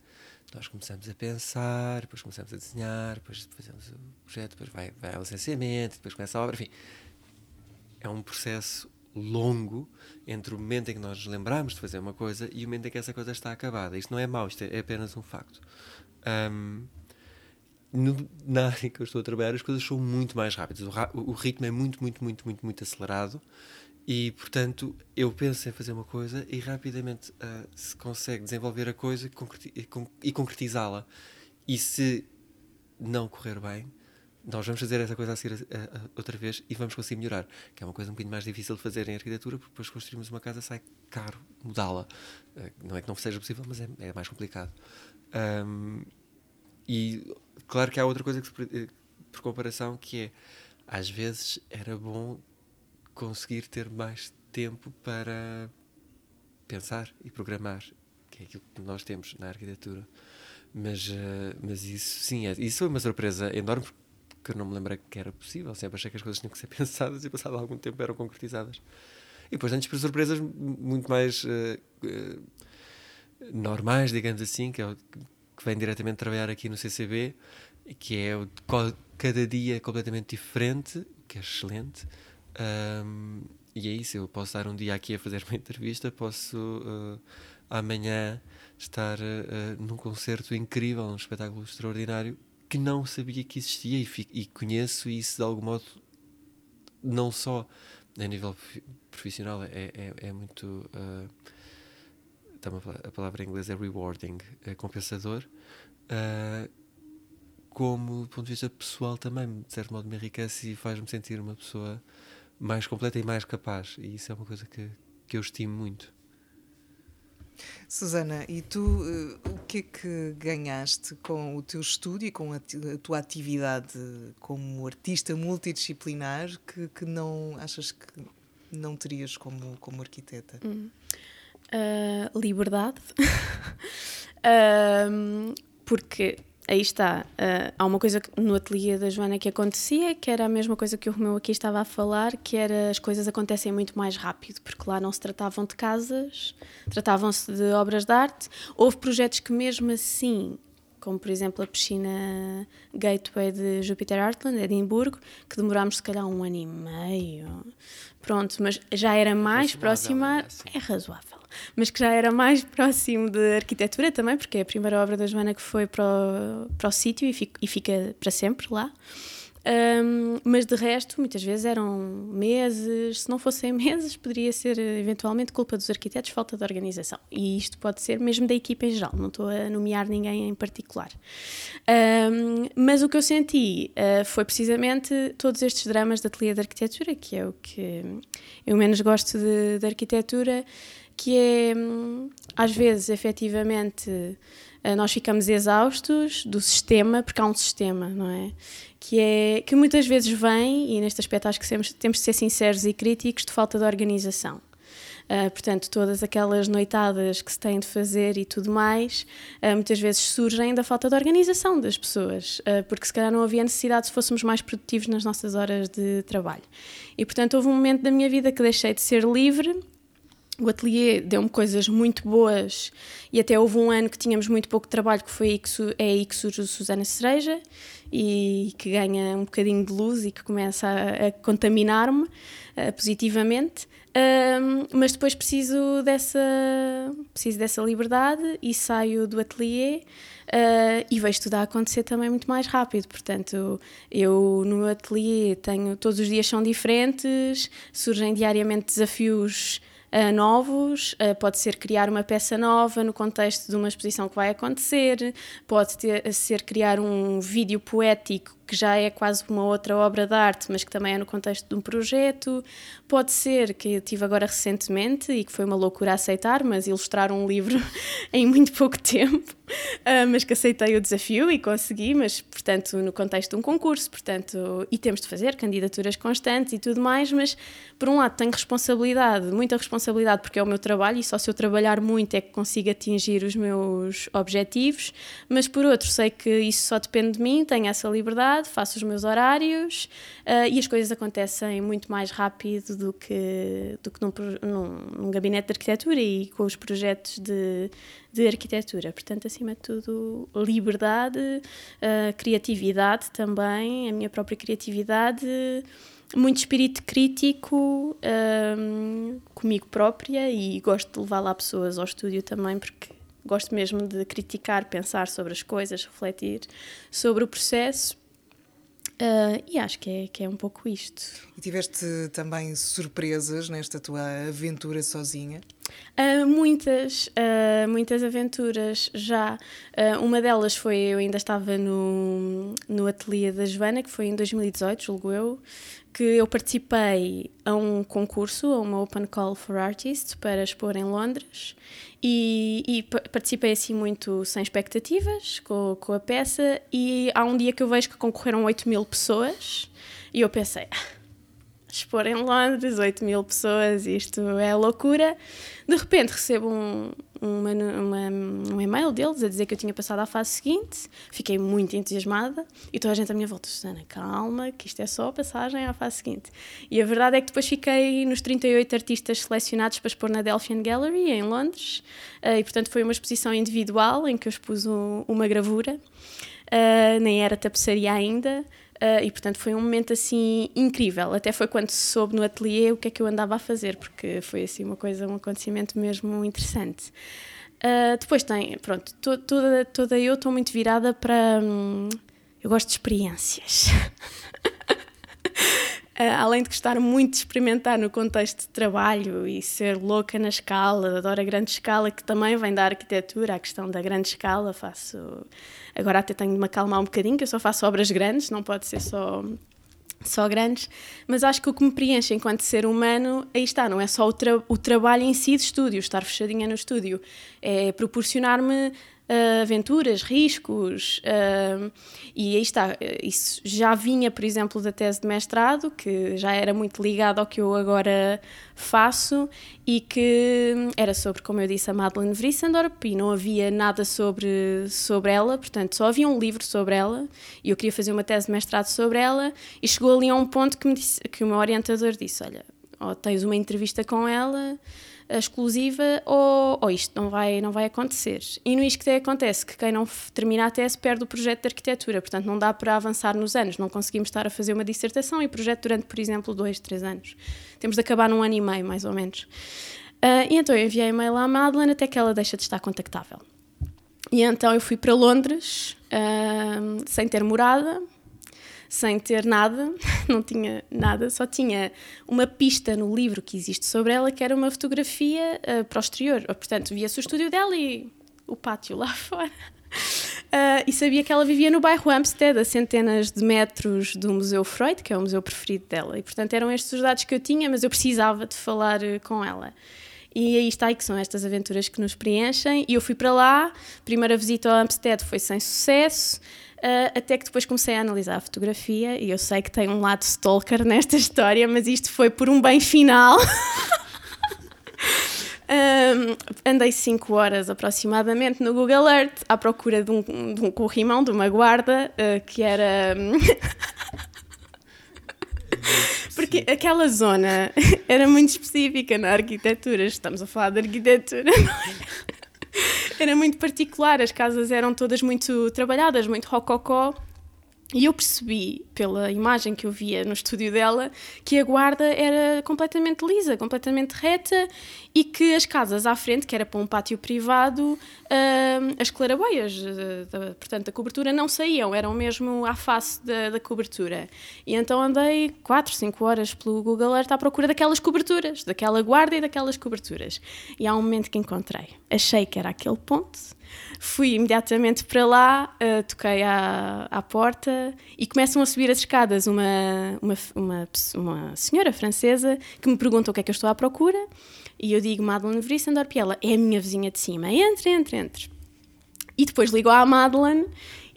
nós começamos a pensar, depois começamos a desenhar, depois fazemos o projeto, depois vai, vai ao licenciamento, depois começa a obra, enfim. É um processo longo entre o momento em que nós nos lembramos de fazer uma coisa e o momento em que essa coisa está acabada. Isto não é mau, isto é apenas um facto. Um, no, na área que eu estou a trabalhar, as coisas são muito mais rápidas. O, o, ritmo é muito, muito, muito, muito, muito acelerado e, portanto, eu penso em fazer uma coisa e rapidamente uh, se consegue desenvolver a coisa e concretizá-la. E se não correr bem, nós vamos fazer essa coisa a seguir outra vez e vamos conseguir melhorar. Que é uma coisa um bocadinho mais difícil de fazer em arquitetura, porque depois construímos uma casa sai caro mudá-la. Uh, não é que não seja possível, mas é, é mais complicado. Um, e claro que há outra coisa que, eh, por comparação que é às vezes era bom conseguir ter mais tempo para pensar e programar, que é aquilo que nós temos na arquitetura. Mas, uh, mas isso, sim, é, isso foi uma surpresa enorme, porque eu não me lembrei que era possível. Sempre achei que as coisas tinham que ser pensadas e, passado algum tempo, eram concretizadas. E depois, antes, por surpresas muito mais uh, uh, normais, digamos assim, que é o que vem diretamente trabalhar aqui no CCB, que é o, cada dia completamente diferente, que é excelente. Um, e é isso, eu posso estar um dia aqui a fazer uma entrevista, posso uh, amanhã estar uh, num concerto incrível, um espetáculo extraordinário que não sabia que existia e, e conheço isso de algum modo, não só a nível profissional, é, é, é muito. Uh, a palavra em inglês é rewarding, é compensador, uh, como do ponto de vista pessoal também, de certo modo me enriquece e faz-me sentir uma pessoa mais completa e mais capaz, e isso é uma coisa que, que eu estimo muito. Susana, e tu uh, o que é que ganhaste com o teu estudo e com a, a tua atividade como artista multidisciplinar que, que não achas que não terias como, como arquiteta? Hum. Uh, liberdade. uh, porque aí está, uh, há uma coisa no ateliê da Joana que acontecia, que era a mesma coisa que o Romeu aqui estava a falar, que era as coisas acontecem muito mais rápido, porque lá não se tratavam de casas, tratavam-se de obras de arte. Houve projetos que mesmo assim como por exemplo a piscina Gateway de Jupiter Artland, Edimburgo, que demorámos se calhar um ano e meio. Pronto, mas já era mais próxima. É, é razoável. Mas que já era mais próximo de arquitetura também, porque é a primeira obra da Joana que foi para o, para o sítio e, fica, e fica para sempre lá. Um, mas de resto, muitas vezes eram meses, se não fossem meses, poderia ser eventualmente culpa dos arquitetos, falta de organização. E isto pode ser mesmo da equipa em geral, não estou a nomear ninguém em particular. Um, mas o que eu senti uh, foi precisamente todos estes dramas da ateliê de arquitetura, que é o que eu menos gosto de, de arquitetura, que é às vezes efetivamente uh, nós ficamos exaustos do sistema, porque há um sistema, não é? que é que muitas vezes vem, e neste aspecto acho que temos, temos de ser sinceros e críticos, de falta de organização. Uh, portanto, todas aquelas noitadas que se têm de fazer e tudo mais, uh, muitas vezes surgem da falta de organização das pessoas, uh, porque se calhar não havia necessidade se fôssemos mais produtivos nas nossas horas de trabalho. E portanto, houve um momento da minha vida que deixei de ser livre o ateliê deu-me coisas muito boas e até houve um ano que tínhamos muito pouco trabalho, que foi aí que, é aí que surge o Susana Cereja e que ganha um bocadinho de luz e que começa a, a contaminar-me uh, positivamente. Uh, mas depois preciso dessa, preciso dessa liberdade e saio do ateliê uh, e vejo tudo a acontecer também muito mais rápido. Portanto, eu no meu ateliê tenho, todos os dias são diferentes, surgem diariamente desafios uh, novos, uh, pode ser criar uma peça nova no contexto de uma exposição que vai acontecer, pode ter, ser criar um vídeo poético que já é quase uma outra obra de arte, mas que também é no contexto de um projeto. Pode ser que eu tive agora recentemente e que foi uma loucura aceitar, mas ilustrar um livro em muito pouco tempo, uh, mas que aceitei o desafio e consegui, mas portanto no contexto de um concurso, portanto, e temos de fazer candidaturas constantes e tudo mais, mas por um lado tenho responsabilidade, muita responsabilidade porque é o meu trabalho e só se eu trabalhar muito é que consigo atingir os meus objetivos, mas por outro sei que isso só depende de mim, tenho essa liberdade, faço os meus horários uh, e as coisas acontecem muito mais rápido do que, do que num, num, num gabinete de arquitetura e com os projetos de, de arquitetura. Portanto, acima de tudo, liberdade, uh, criatividade também, a minha própria criatividade muito espírito crítico um, comigo própria e gosto de levar lá pessoas ao estúdio também porque gosto mesmo de criticar, pensar sobre as coisas, refletir sobre o processo Uh, e acho que é, que é um pouco isto. E tiveste também surpresas nesta tua aventura sozinha? Uh, muitas, uh, muitas aventuras já. uma delas foi, eu ainda estava no, no ateliê da Joana, que foi em 2018, julgo eu, que eu participei a um concurso, a uma Open Call for Artists, para expor em Londres e, e participei assim muito sem expectativas com, com a peça e há um dia que eu vejo que concorreram 8 mil pessoas e eu pensei, ah, expor em Londres, 8 mil pessoas, isto é loucura. De repente recebo um, uma, uma, um e-mail deles a dizer que eu tinha passado à fase seguinte, fiquei muito entusiasmada e toda a gente à minha volta, Susana, calma, que isto é só a passagem à fase seguinte. E a verdade é que depois fiquei nos 38 artistas selecionados para expor na Delphian Gallery, em Londres, uh, e portanto foi uma exposição individual em que eu expus um, uma gravura, uh, nem era tapeçaria ainda. Uh, e portanto foi um momento assim incrível. Até foi quando se soube no ateliê o que é que eu andava a fazer, porque foi assim uma coisa, um acontecimento mesmo interessante. Uh, depois tem, pronto, to, toda, toda eu estou muito virada para. Hum, eu gosto de experiências. Uh, além de gostar muito de experimentar no contexto de trabalho e ser louca na escala, adoro a grande escala, que também vem da arquitetura, a questão da grande escala, faço... Agora até tenho de me acalmar um bocadinho, que eu só faço obras grandes, não pode ser só só grandes, mas acho que o que me preenche enquanto ser humano, aí está, não é só o, tra o trabalho em si de estúdio, estar fechadinha no estúdio, é proporcionar-me uh, aventuras, riscos, uh, e aí está, isso já vinha, por exemplo, da tese de mestrado, que já era muito ligado ao que eu agora faço, e que era sobre, como eu disse, a Madeleine Vrissendorp, e não havia nada sobre, sobre ela, portanto, só havia um livro sobre ela, e eu queria fazer uma tese de mestrado sobre ela, e chegou ali a um ponto que, me disse, que o meu orientador disse, olha, ou tens uma entrevista com ela exclusiva ou, ou isto não vai, não vai acontecer. E no ISCTE acontece que quem não termina a tese perde o projeto de arquitetura, portanto não dá para avançar nos anos, não conseguimos estar a fazer uma dissertação e projeto durante, por exemplo, dois, três anos. Temos de acabar num ano e meio, mais ou menos. Uh, e então eu enviei e-mail à Madeleine até que ela deixa de estar contactável. E então eu fui para Londres, uh, sem ter morada, sem ter nada, não tinha nada, só tinha uma pista no livro que existe sobre ela, que era uma fotografia uh, para o exterior. Portanto, via-se o estúdio dela e o pátio lá fora. Uh, e sabia que ela vivia no bairro Hampstead, a centenas de metros do Museu Freud, que é o museu preferido dela. E, portanto, eram estes os dados que eu tinha, mas eu precisava de falar uh, com ela. E aí está aí que são estas aventuras que nos preenchem. E eu fui para lá, primeira visita ao Hampstead foi sem sucesso. Uh, até que depois comecei a analisar a fotografia e eu sei que tem um lado stalker nesta história, mas isto foi por um bem final. um, andei 5 horas aproximadamente no Google Earth à procura de um, de um corrimão, de uma guarda, uh, que era. Porque aquela zona era muito específica na arquitetura. Estamos a falar de arquitetura, não é? Era muito particular, as casas eram todas muito trabalhadas, muito rococó. E eu percebi, pela imagem que eu via no estúdio dela, que a guarda era completamente lisa, completamente reta e que as casas à frente, que era para um pátio privado, uh, as claraboias, uh, portanto, a cobertura não saíam, eram mesmo à face da, da, cobertura. E então andei 4, 5 horas pelo Google Earth à procura daquelas coberturas, daquela guarda e daquelas coberturas. E há um momento que encontrei. Achei que era aquele ponto Fui imediatamente para lá, uh, toquei à, à porta e começam a subir as escadas uma, uma, uma, uma, senhora francesa que me pergunta o que é que eu estou à procura e eu digo Madeleine Vrissendorp e ela é a minha vizinha de cima. Entre, entre, entre. E depois ligo à Madeleine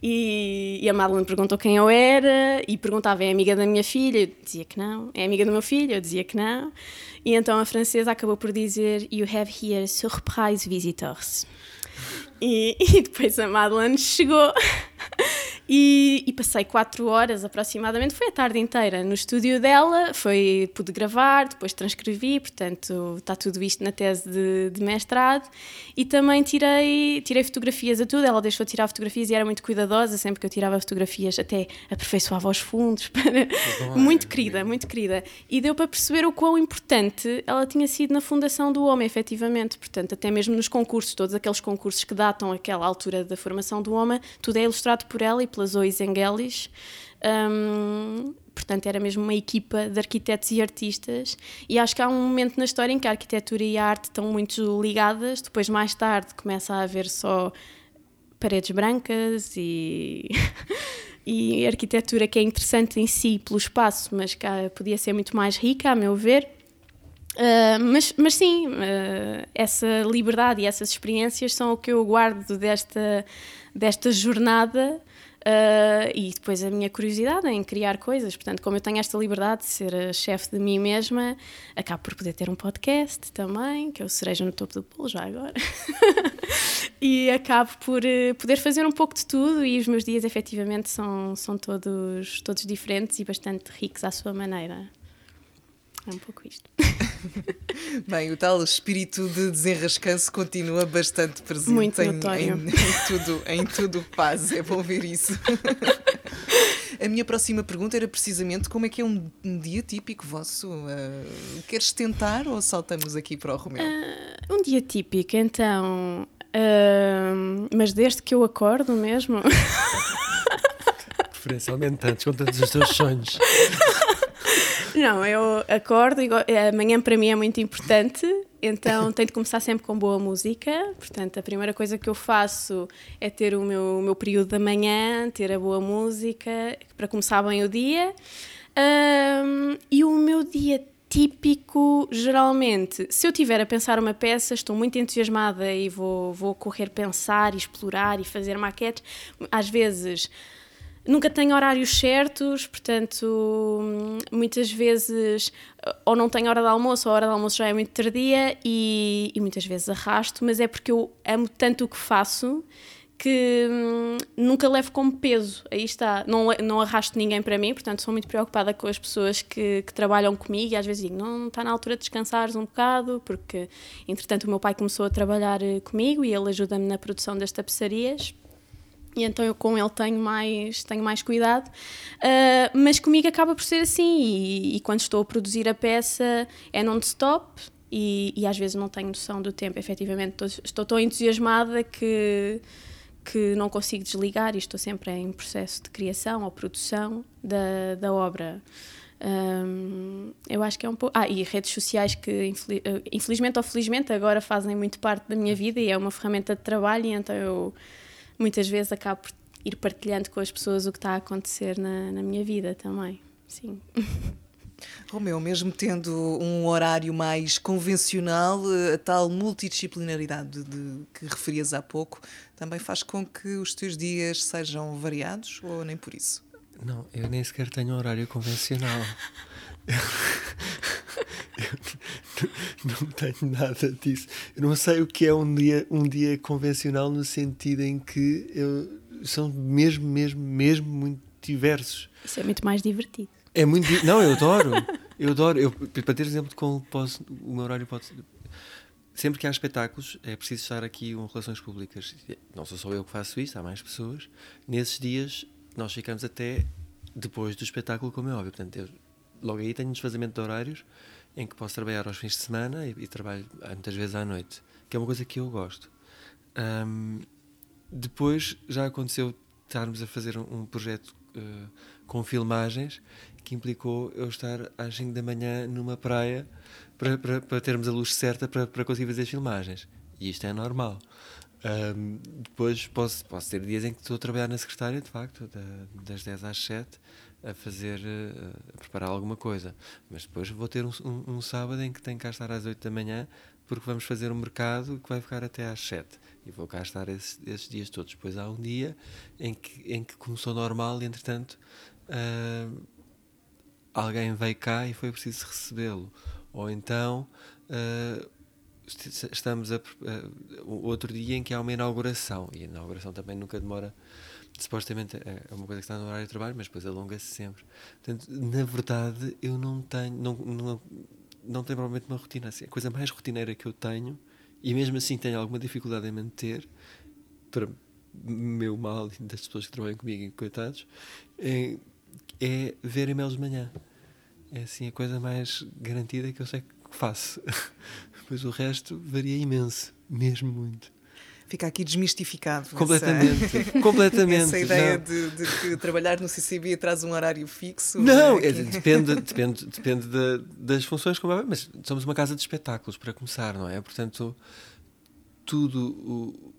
E, e, a Madeline perguntou quem eu era e perguntava: é amiga da minha filha? Eu dizia que não. É amiga do meu filho? Eu dizia que não. E então a francesa acabou por dizer: You have here surprise visitors. E, e depois a Madeline chegou e, e, passei quatro horas aproximadamente, foi a tarde inteira no estúdio dela, foi, pude gravar, depois transcrevi, portanto está tudo isto na tese de, de, mestrado. E também tirei, tirei fotografias a tudo, ela deixou tirar fotografias e era muito cuidadosa, sempre que eu tirava fotografias até aperfeiçoava os fundos, para... muito querida, muito querida. E deu para perceber o quão importante ela tinha sido na fundação do homem, efetivamente, portanto até mesmo nos concursos, todos aqueles concursos que datam aquela altura da formação do homem, tudo é ilustrado por ela e pela Zoe Zengelis. Um, portanto, era mesmo uma equipa de arquitetos e artistas. E acho que há um momento na história em que a arquitetura e a arte estão muito ligadas. Depois, mais tarde, começa a haver só paredes brancas e. e arquitetura que é interessante em si pelo espaço, mas que podia ser muito mais rica, a meu ver. Uh, mas, mas sim, uh, essa liberdade e essas experiências são o que eu guardo desta, desta jornada Uh, e depois a minha curiosidade em criar coisas. Portanto, como eu tenho esta liberdade de ser chefe de mim mesma, acabo por poder ter um podcast também, que eu cereja no topo do bolo já agora. e acabo por uh, poder fazer um pouco de tudo e os meus dias efetivamente são, são todos, todos diferentes e bastante ricos à sua maneira. É um pouco isto. Bem, o tal espírito de desenrascanço continua bastante presente Muito em, em, em, tudo, em tudo o que faz. É bom ver isso. A minha próxima pergunta era precisamente como é que é um, um dia típico vosso? Uh, queres tentar ou saltamos aqui para o Romeu? Uh, um dia típico, então. Uh, mas desde que eu acordo mesmo. Preferencialmente antes, com todos os teus sonhos. Não, eu acordo e amanhã para mim é muito importante, então tenho de começar sempre com boa música. Portanto, a primeira coisa que eu faço é ter o meu, o meu período da manhã, ter a boa música para começar bem o dia. Um, e o meu dia típico, geralmente, se eu tiver a pensar uma peça, estou muito entusiasmada e vou, vou correr pensar explorar e fazer maquetes. Às vezes Nunca tenho horários certos, portanto, muitas vezes ou não tenho hora de almoço, ou a hora de almoço já é muito tardia e, e muitas vezes arrasto, mas é porque eu amo tanto o que faço que hum, nunca levo como peso. Aí está, não, não arrasto ninguém para mim, portanto sou muito preocupada com as pessoas que, que trabalham comigo e às vezes digo, não está na altura de descansares um bocado, porque entretanto o meu pai começou a trabalhar eh, comigo e ele ajuda-me na produção das tapeçarias e então eu com ele tenho mais, tenho mais cuidado, uh, mas comigo acaba por ser assim, e, e, quando estou a produzir a peça é non-stop, e, e, às vezes não tenho noção do tempo, efetivamente estou, estou tão entusiasmada que, que não consigo desligar e estou sempre em processo de criação ou produção da, da obra. Um, eu acho que é um pouco. Ah, e redes sociais que, infelizmente ou felizmente, agora fazem muito parte da minha vida e é uma ferramenta de trabalho, e então eu muitas vezes acabo por ir partilhando com as pessoas o que está a acontecer na, na minha vida também. Sim. Romeu, mesmo tendo um horário mais convencional, a tal multidisciplinaridade de, que referias há pouco também faz com que os teus dias sejam variados ou nem por isso? Não, eu nem sequer tenho um horário convencional. eu não tenho nada disso. Eu não sei o que é um dia, um dia convencional no sentido em que eu, são mesmo, mesmo, mesmo muito diversos. Isso é muito mais divertido. É muito. Não, eu adoro. Eu adoro. Eu, para ter exemplo de como posso, o meu horário pode. Sempre que há espetáculos, é preciso estar aqui com relações públicas. Não sou só eu que faço isso, há mais pessoas. Nesses dias, nós ficamos até depois do espetáculo, como é óbvio. Portanto, eu, logo aí tenho um desfazamento de horários em que posso trabalhar aos fins de semana e, e trabalho muitas vezes à noite, que é uma coisa que eu gosto. Um, depois já aconteceu estarmos a fazer um, um projeto uh, com filmagens que implicou eu estar às 5 da manhã numa praia para, para, para termos a luz certa para, para conseguir fazer as filmagens. E isto é normal. Um, depois posso, posso ter dias em que estou a trabalhar na secretária, de facto, da, das 10 às 7, a fazer, a preparar alguma coisa. Mas depois vou ter um, um, um, sábado em que tenho que estar às 8 da manhã porque vamos fazer um mercado que vai ficar até às 7 e vou cá estar esses, esses dias todos. Depois há um dia em que, em que começou normal e, entretanto, uh, alguém veio cá e foi preciso recebê-lo. Ou então uh, estamos a, uh, outro dia em que há uma inauguração e a inauguração também nunca demora supostamente é, é uma coisa que está no horário de trabalho mas depois alonga-se sempre. Portanto na verdade eu não tenho não, não, não tenho provavelmente uma rotina assim. A coisa mais rotineira que eu tenho e mesmo assim tenho alguma dificuldade em manter para meu mal e das pessoas que trabalham comigo coitados é, é ver e-mails de manhã. É assim a coisa mais garantida que eu sei que faço. Pois o resto varia imenso, mesmo muito. Fica aqui desmistificado. Completamente. Essa, completamente. Essa ideia de, de, que trabalhar no CCB traz um horário fixo. Não, é, depende, depende, depende de, das funções, como é, mas somos uma casa de espetáculos, para começar, não é? Portanto, tudo, o,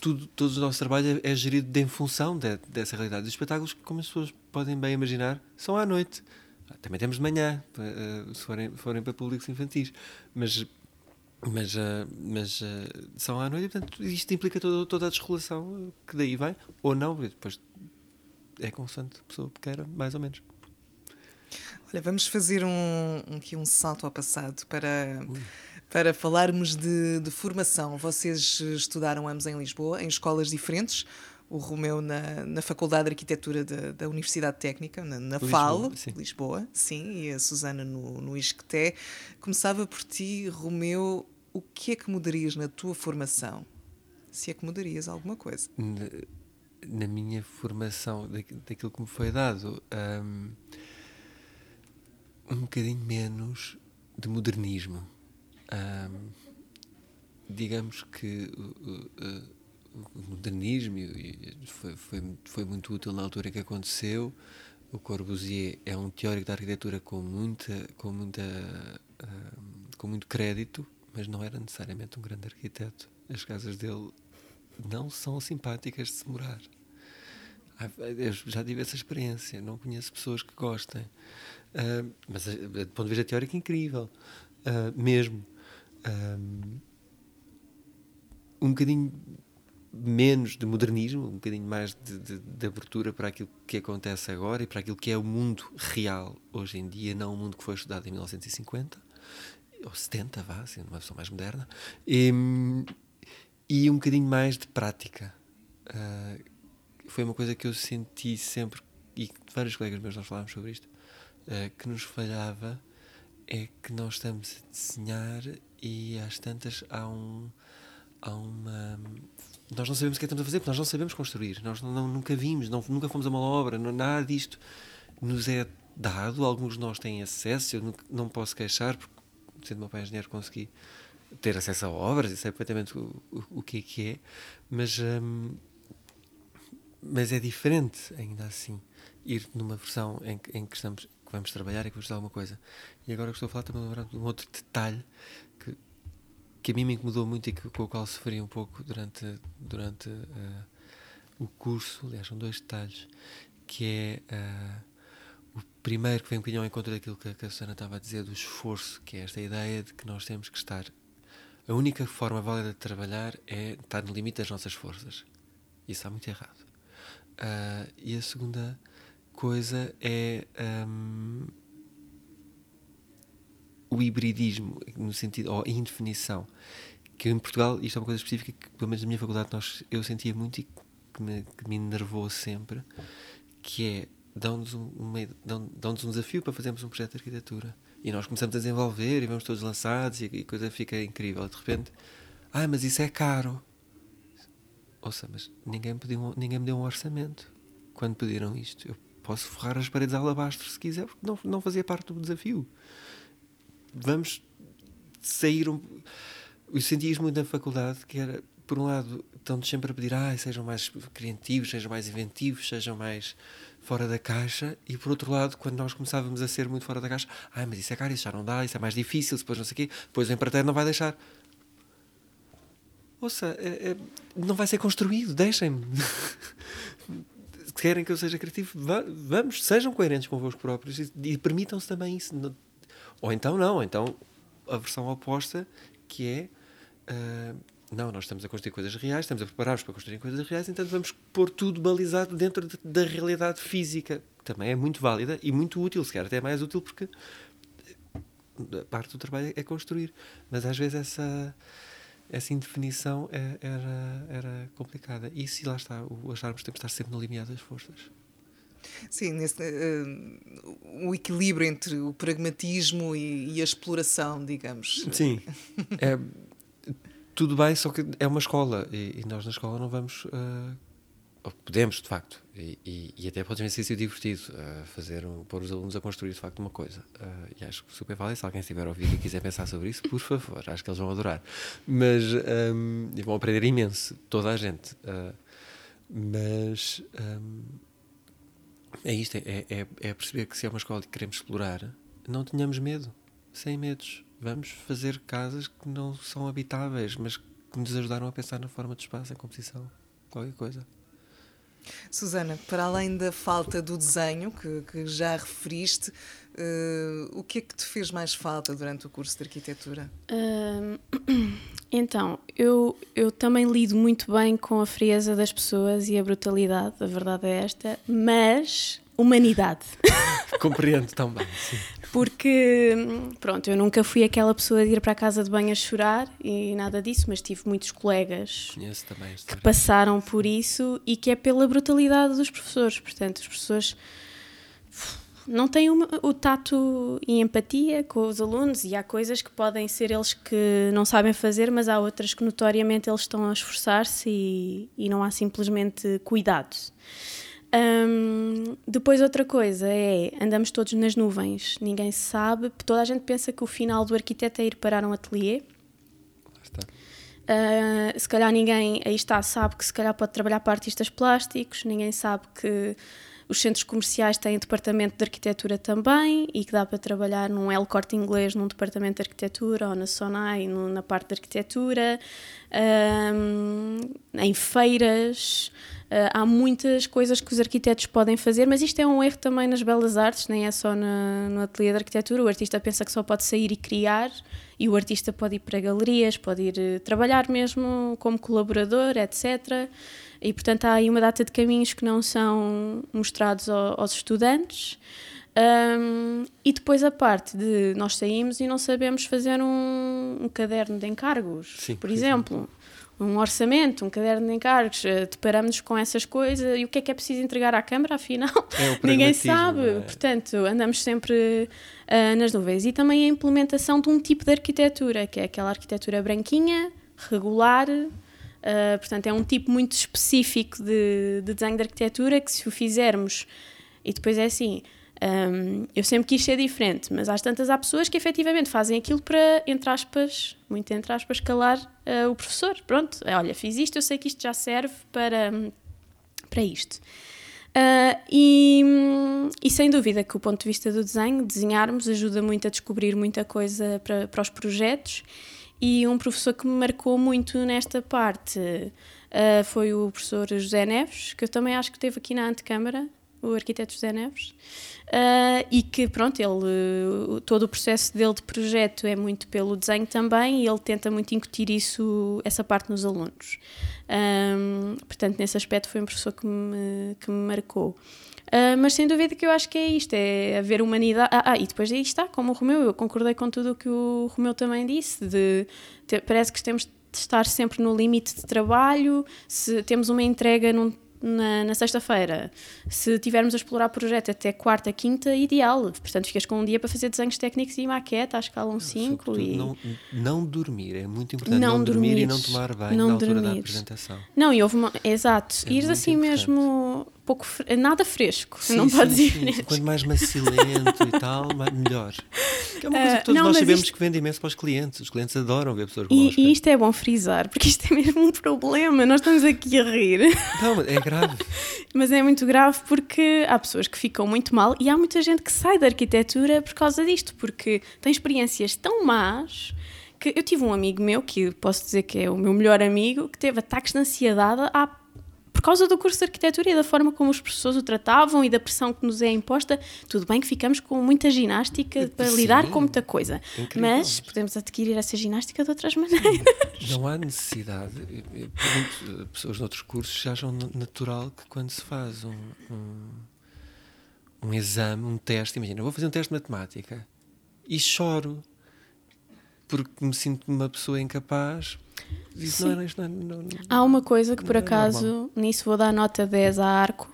tudo, todo o nosso trabalho é, é gerido em função de, dessa realidade. Os espetáculos, como as pessoas podem bem imaginar, são à noite. Também temos de manhã, eh, se forem, forem para públicos infantis. Mas mas, uh, mas uh, são à noite e, portanto, isto implica toda, toda a desregulação que daí vai, ou não, depois é constante pessoa queira, mais ou menos. Olha, vamos fazer um, aqui um salto ao passado para, para falarmos de, de formação. Vocês estudaram ambos em Lisboa, em escolas diferentes o Romeu na, na Faculdade de Arquitetura da, da Universidade Técnica, na, na Lisboa, FAL, sim. Lisboa, sim, e a Susana no, no ISCTE. Começava por ti, Romeu, o que é que mudarias na tua formação? Se é que mudarias alguma coisa? Na, na minha formação, da, daquilo que me foi dado, um, um bocadinho menos de modernismo. Um, digamos que. Uh, uh, modernismo e foi, foi, foi muito útil na altura que aconteceu. O Corbusier é um teórico da arquitetura com muita, com muita, uh, com muito crédito, mas não era necessariamente um grande arquiteto. As casas dele não são simpáticas de se morar. Eu já tive essa experiência, não conheço pessoas que gostem. Uh, mas, do ponto de vista teórico, incrível. Uh, mesmo. um bocadinho menos de modernismo, um bocadinho mais de, de, de, abertura para aquilo que acontece agora e para aquilo que é o mundo real hoje em dia, não o mundo que foi estudado em 1950 ou 70, vá, assim, uma versão mais moderna, e, e um bocadinho mais de prática. Uh, foi uma coisa que eu senti sempre, e vários colegas meus nós falámos sobre isto, uh, que nos falhava é que nós estamos a desenhar e às tantas há um há uma nós não sabemos o que é que estamos a fazer, porque nós não sabemos construir, nós não, não, nunca vimos, não, nunca fomos a uma obra, não, nada disto nos é dado, alguns de nós têm acesso, eu não, não posso queixar, porque sendo meu pai engenheiro consegui ter acesso a obras e sei perfeitamente o, o, o que é que é, mas, hum, mas é diferente ainda assim ir numa versão em, em que estamos que vamos trabalhar e que vamos dar alguma coisa. E agora que estou a falar também de um outro detalhe que a mim me incomodou muito e que, com o qual sofri um pouco durante, durante uh, o curso. Aliás, são dois detalhes. Que é uh, o primeiro que vem um bocadinho ao encontro daquilo que, que a Susana estava a dizer, do esforço, que é esta ideia de que nós temos que estar. A única forma válida de trabalhar é estar no limite das nossas forças. Isso está muito errado. Uh, e a segunda coisa é. Um, o hibridismo, no sentido, ou a indefinição, que em Portugal, isto é uma coisa específica que, pelo menos na minha faculdade, nós, eu sentia muito e que me, que me enervou sempre, que é dão-nos um, dão, dão um desafio para fazermos um projeto de arquitetura. E nós começamos a desenvolver e vamos todos lançados e a coisa fica incrível. De repente, ah, mas isso é caro. Ouça, mas ninguém pediu, ninguém me deu um orçamento quando pediram isto. Eu posso forrar as paredes alabastro se quiser, porque não, não fazia parte do desafio vamos sair um. Eu senti isso muito na faculdade, que era, por um lado, estão-nos sempre a pedir, ah, sejam mais criativos, sejam mais inventivos, sejam mais fora da caixa, e por outro lado, quando nós começávamos a ser muito fora da caixa, ah, mas isso é caro, isso já não dá, isso é mais difícil, depois não sei o quê, depois o empreiteiro não vai deixar. Ouça, é, é, não vai ser construído, deixem-me. Querem que eu seja criativo? Vamos, sejam coerentes convosco próprios e, e permitam-se também isso. Ou então não, então a versão oposta, que é. Uh, não, nós estamos a construir coisas reais, estamos a preparar-nos para construir coisas reais, então vamos pôr tudo balizado dentro de, da realidade física. Também é muito válida e muito útil, se calhar até mais útil porque a parte do trabalho é construir. Mas às vezes essa, essa indefinição é, era, era complicada. E se lá está, o acharmos que temos de estar sempre no limiar das forças. Sim, nesse, uh, o equilíbrio entre o pragmatismo e, e a exploração, digamos. Sim. é, tudo bem, só que é uma escola e, e nós na escola não vamos. Uh, podemos, de facto, e, e, e até pode ser divertido uh, fazer, um, pôr os alunos a construir de facto uma coisa. Uh, e acho super válido. Se alguém estiver a ouvir e quiser pensar sobre isso, por favor, acho que eles vão adorar. Mas um, vão aprender imenso, toda a gente. Mas um, é isto: é, é, é perceber que se é uma escola que queremos explorar, não tenhamos medo, sem medos vamos fazer casas que não são habitáveis, mas que nos ajudaram a pensar na forma de espaço, em composição, qualquer coisa. Susana, para além da falta do desenho que, que já referiste, uh, o que é que te fez mais falta durante o curso de arquitetura? Uh, então, eu, eu também lido muito bem com a frieza das pessoas e a brutalidade, a verdade é esta, mas humanidade. Compreendo também, sim. Porque, pronto, eu nunca fui aquela pessoa de ir para a casa de banho a chorar e nada disso, mas tive muitos colegas que passaram por isso e que é pela brutalidade dos professores. Portanto, os professores não têm o tato e empatia com os alunos e há coisas que podem ser eles que não sabem fazer, mas há outras que notoriamente eles estão a esforçar-se e, e não há simplesmente cuidado. Um, depois outra coisa é, andamos todos nas nuvens, ninguém sabe, toda a gente pensa que o final do arquiteto é ir parar um ateliê. Uh, se calhar ninguém aí está sabe que se calhar pode trabalhar para artistas plásticos, ninguém sabe que os centros comerciais têm departamento de arquitetura também e que dá para trabalhar num L Corte Inglês, num departamento de arquitetura ou na Sonai, no, na parte de arquitetura, um, em feiras. Uh, há muitas coisas que os arquitetos podem fazer, mas isto é um erro também nas belas artes, nem é só na, no ateliê de arquitetura. O artista pensa que só pode sair e criar, e o artista pode ir para galerias, pode ir uh, trabalhar mesmo como colaborador, etc. E portanto há aí uma data de caminhos que não são mostrados ao, aos estudantes. Um, e depois a parte de nós saímos e não sabemos fazer um, um caderno de encargos, Sim, por exemplo um orçamento, um caderno de encargos, eh, deparamos-nos com essas coisas e o que é que é preciso entregar à Câmara, afinal, é ninguém sabe. É? Portanto, andamos sempre uh, nas nuvens. E também a implementação de um tipo de arquitetura, que é aquela arquitetura branquinha, regular. Uh, portanto, é um tipo muito específico de, de desenho de arquitetura que, se o fizermos, e depois é assim um, eu sempre quis ser diferente, mas às tantas há pessoas que efetivamente fazem aquilo para, entre aspas, muito entre aspas, calar uh, o professor. Pronto, é, olha, fiz isto, eu sei que isto já serve para, para isto. Uh, e, e, sem dúvida que o ponto de vista do desenho, desenharmos ajuda muito a descobrir muita coisa para, para os projetos. E um professor que me marcou muito nesta parte uh, foi o professor José Neves, que eu também acho que esteve aqui na antecâmara, o arquiteto José Neves. Uh, e que pronto, ele todo o processo dele de projeto é muito pelo desenho também e ele tenta muito incutir isso, essa parte nos alunos. Um, portanto, nesse aspecto foi um professor que me, que me marcou. Uh, mas sem dúvida que eu acho que é isto, é haver humanidade. Ah, ah, e depois aí está, como o Romeu, eu concordei com tudo o que o Romeu também disse, de ter, parece que temos de estar sempre no limite de trabalho, se temos uma entrega num na, na sexta-feira. Se tivermos a explorar o projeto até quarta, quinta, ideal. Portanto, ficas com um dia para fazer desenhos técnicos e maquete à escala 5. E... Não, não dormir, é muito importante não, não dormir, e não tomar banho não na altura da apresentação. Não, e houve uma. Exato, é ir assim importante. mesmo pouco nada fresco, sim, não pode dizer. Quanto mais macilento e tal, melhor. Que é uma coisa que todos uh, não, nós sabemos isto... que vende imenso para os clientes. Os clientes adoram ver pessoas e, e isto é bom frisar, porque isto é mesmo um problema. Nós estamos aqui a rir. Não, é grave. Mas é muito grave porque há pessoas que ficam muito mal e há muita gente que sai da arquitetura por causa disto, porque tem experiências tão más que eu tive um amigo meu, que posso dizer que é o meu melhor amigo, que teve ataques de ansiedade há por causa do curso de arquitetura e da forma como os professores o tratavam e da pressão que nos é imposta, tudo bem que ficamos com muita ginástica para Sim. lidar com muita coisa, Incrível. mas podemos adquirir essa ginástica de outras maneiras. Não há necessidade. Pergunto, eh, pessoas de outros cursos já acham na- natural que quando se faz um, um, um exame, um teste, imagina, vou fazer um teste de matemática e choro porque me sinto uma pessoa incapaz. Isso não é, isto não é- não- não- Há uma coisa que por é acaso, normal. nisso vou dar nota 10 à arco,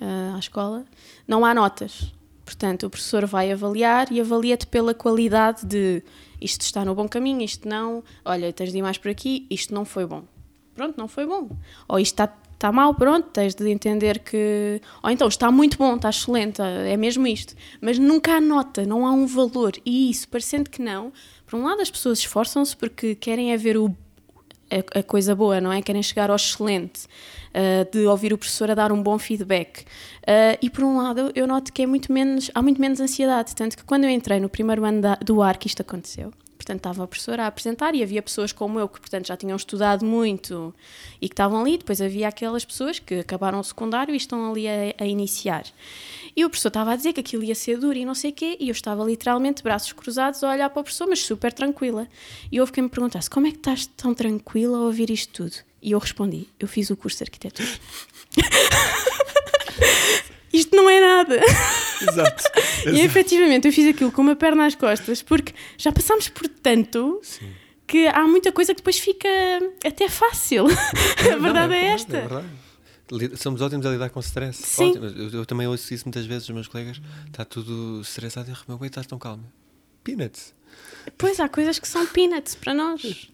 ah, à escola, não há notas. Portanto, o professor vai avaliar e avalia-te pela qualidade de isto está no bom caminho, isto não, olha, tens de ir mais por aqui, isto não foi bom. Pronto, não foi bom. Ou isto está, está mal, pronto, tens de entender que. Ou então está muito bom, está excelente, é mesmo isto. Mas nunca há nota, não há um valor. E isso, parecendo que não, por um lado as pessoas esforçam-se porque querem é ver o a, coisa boa, não é? Querem chegar ao excelente, uh, de ouvir o professor a dar um bom feedback. Uh, e por um lado, eu noto que é muito menos, há muito menos ansiedade. Tanto que quando eu entrei no primeiro ano da, do ARC, isto aconteceu. Portanto, estava a professora a apresentar e havia pessoas como eu que, portanto, já tinham estudado muito e que estavam ali. Depois havia aquelas pessoas que acabaram o secundário e estão ali a, a iniciar. E o professor estava a dizer que aquilo ia ser duro e não sei o quê, e eu estava literalmente, braços cruzados, a olhar para o professor, mas super tranquila. E houve quem me perguntasse: como é que estás tão tranquila a ouvir isto tudo? E eu respondi: eu fiz o curso de arquitetura. isto não é nada. Exato. E efetivamente eu fiz aquilo com uma perna às costas, porque já passámos por tanto Sim. que há muita coisa que depois fica até fácil. a verdade é, esta. É verdade. Somos ótimos a lidar com stress. Sim. Eu, eu também ouço isso muitas vezes dos meus colegas. Está tudo estressado e eu meu bem, estás tão calmo. Peanuts. Pois há coisas que são peanuts para nós.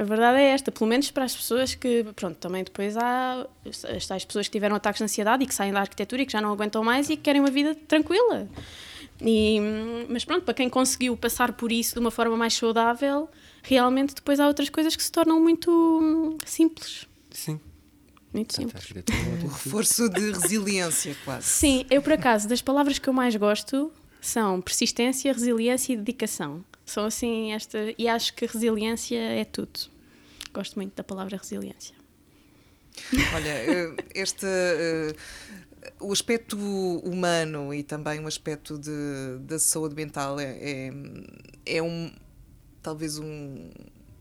A verdade é esta, pelo menos para as pessoas que, pronto, também depois há as tais pessoas que tiveram ataques de ansiedade e que saem da arquitetura e que já não aguentam mais e que querem uma vida tranquila. E, mas pronto, para quem conseguiu passar por isso de uma forma mais saudável, realmente depois há outras coisas que se tornam muito simples. Sim. Muito simples. é um ótimo. Reforço de resiliência, quase. Sim, eu por acaso, das palavras que eu mais gosto são persistência, resiliência e dedicação. São assim esta. E acho que resiliência é tudo. Gosto muito da palavra resiliência. Olha, este, eh, o aspecto humano e também o aspecto de, da saúde mental é, é, é um talvez um,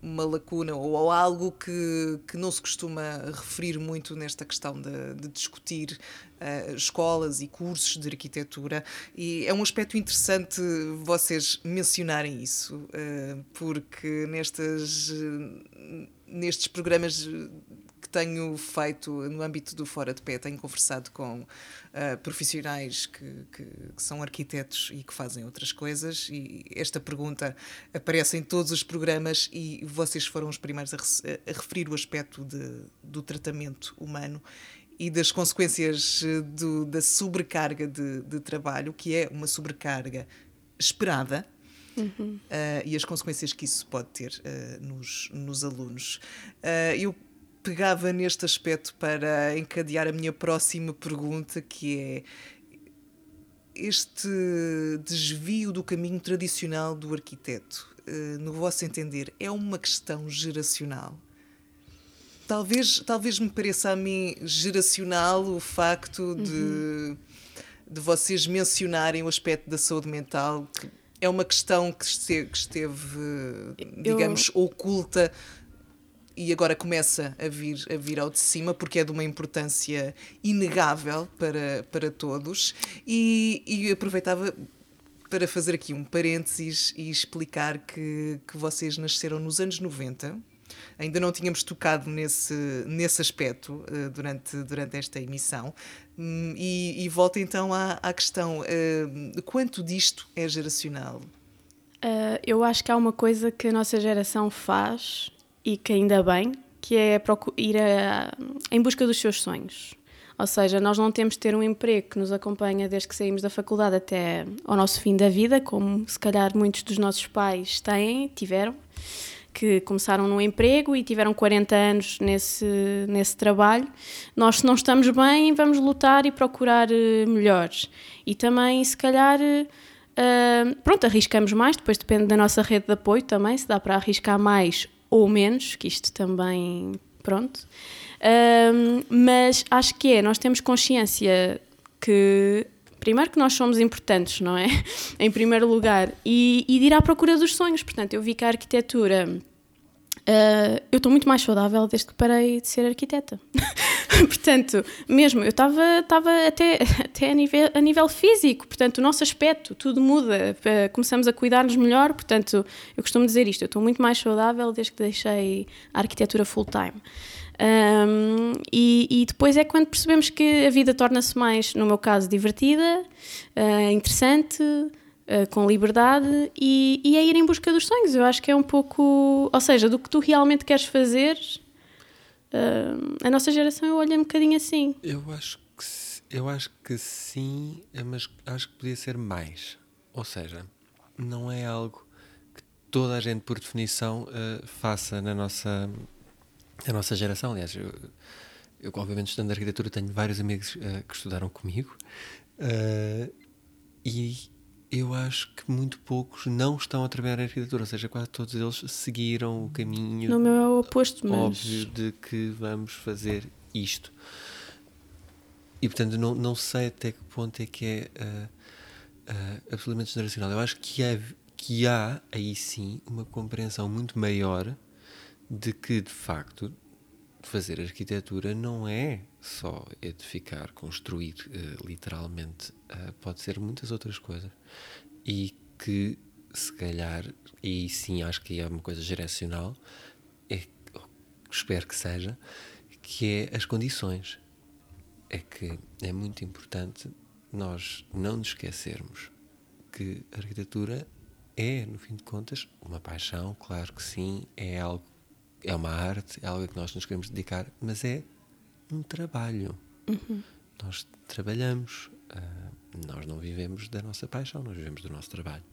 uma lacuna ou, algo que, que não se costuma referir muito nesta questão de, de discutir eh, escolas e cursos de arquitetura. E é um aspecto interessante vocês mencionarem isso eh, porque nestas nestes programas que tenho feito no âmbito do Fora de Pé, tenho conversado com uh, profissionais que, que, que, são arquitetos e que fazem outras coisas, e esta pergunta aparece em todos os programas e vocês foram os primeiros a, a referir o aspecto de, do tratamento humano e das consequências do, da sobrecarga de, de trabalho, que é uma sobrecarga esperada, Uhum. Uh, e as consequências que isso pode ter uh, nos, nos alunos. Uh, eu pegava neste aspecto para encadear a minha próxima pergunta, que é este desvio do caminho tradicional do arquiteto, no vosso entender, é uma questão geracional? Talvez, talvez me pareça a mim geracional o facto de, uhum. de vocês mencionarem o aspecto da saúde mental, que é uma questão que esteve, que esteve digamos, Eu... oculta e agora começa a vir, a vir ao de cima porque é de uma importância inegável para, para todos. E, e aproveitava para fazer aqui um parênteses e explicar que, que vocês nasceram nos anos 90. Ainda não tínhamos tocado nesse, nesse aspecto uh, durante, durante esta emissão. Um, e, e volto então à, à questão: uh, quanto disto é geracional? Uh, eu acho que há uma coisa que a nossa geração faz e que ainda bem, que é ir a, em busca dos seus sonhos. Ou seja, nós não temos de ter um emprego que nos acompanha desde que saímos da faculdade até ao nosso fim da vida, como se calhar muitos dos nossos pais têm, tiveram, que começaram num emprego e tiveram 40 anos nesse, nesse trabalho. Nós, se não estamos bem, vamos lutar e procurar melhores. E também, se calhar. Uh, pronto, arriscamos mais, depois depende da nossa rede de apoio também, se dá para arriscar mais ou menos, que isto também, pronto. Um, mas acho que é, nós temos consciência que primeiro que nós somos importantes, não é? em primeiro lugar, e, e de ir à procura dos sonhos. Portanto, eu vi que a arquitetura Uh, eu estou muito mais saudável desde que parei de ser arquiteta. portanto, mesmo, eu estava até, até a, nível, a nível físico, portanto, o nosso aspecto, tudo muda, uh, começamos a cuidar-nos melhor, portanto, eu costumo dizer isto, eu estou muito mais saudável desde que deixei a arquitetura full-time. Um, e, e, depois é quando percebemos que a vida torna-se mais, no meu caso, divertida, uh, interessante, uh, com liberdade e, e é ir em busca dos sonhos. Eu acho que é um pouco. Ou seja, do que tu realmente queres fazer, uh, a nossa geração olha um bocadinho assim. Eu acho que, eu acho que sim, mas acho que podia ser mais. Ou seja, não é algo que toda a gente, por definição, uh, faça na nossa, na nossa geração. Aliás, eu, eu, obviamente, estudando arquitetura, tenho vários amigos que estudaram comigo. e eu acho que muito poucos não estão a trabalhar em arquitetura, ou seja, quase todos eles seguiram o caminho no meu é o oposto, mas... óbvio de que vamos fazer isto. E portanto, não, não sei até que ponto é que é uh, uh, absolutamente generacional. Eu acho que há, que há aí sim uma compreensão muito maior de que de facto fazer arquitetura não é só edificar, construir, uh, literalmente. Uh, pode ser muitas outras coisas. E que, se calhar, e sim acho que é uma coisa geracional, é, espero que seja, que é as condições. É que é muito importante nós não nos esquecermos que a arquitetura é, no fim de contas, uma paixão, claro que sim, é algo é uma arte, é algo a que nós nos queremos dedicar, mas é um trabalho. Uhum. Nós trabalhamos, uh, nós não vivemos da nossa paixão, nós vivemos do nosso trabalho.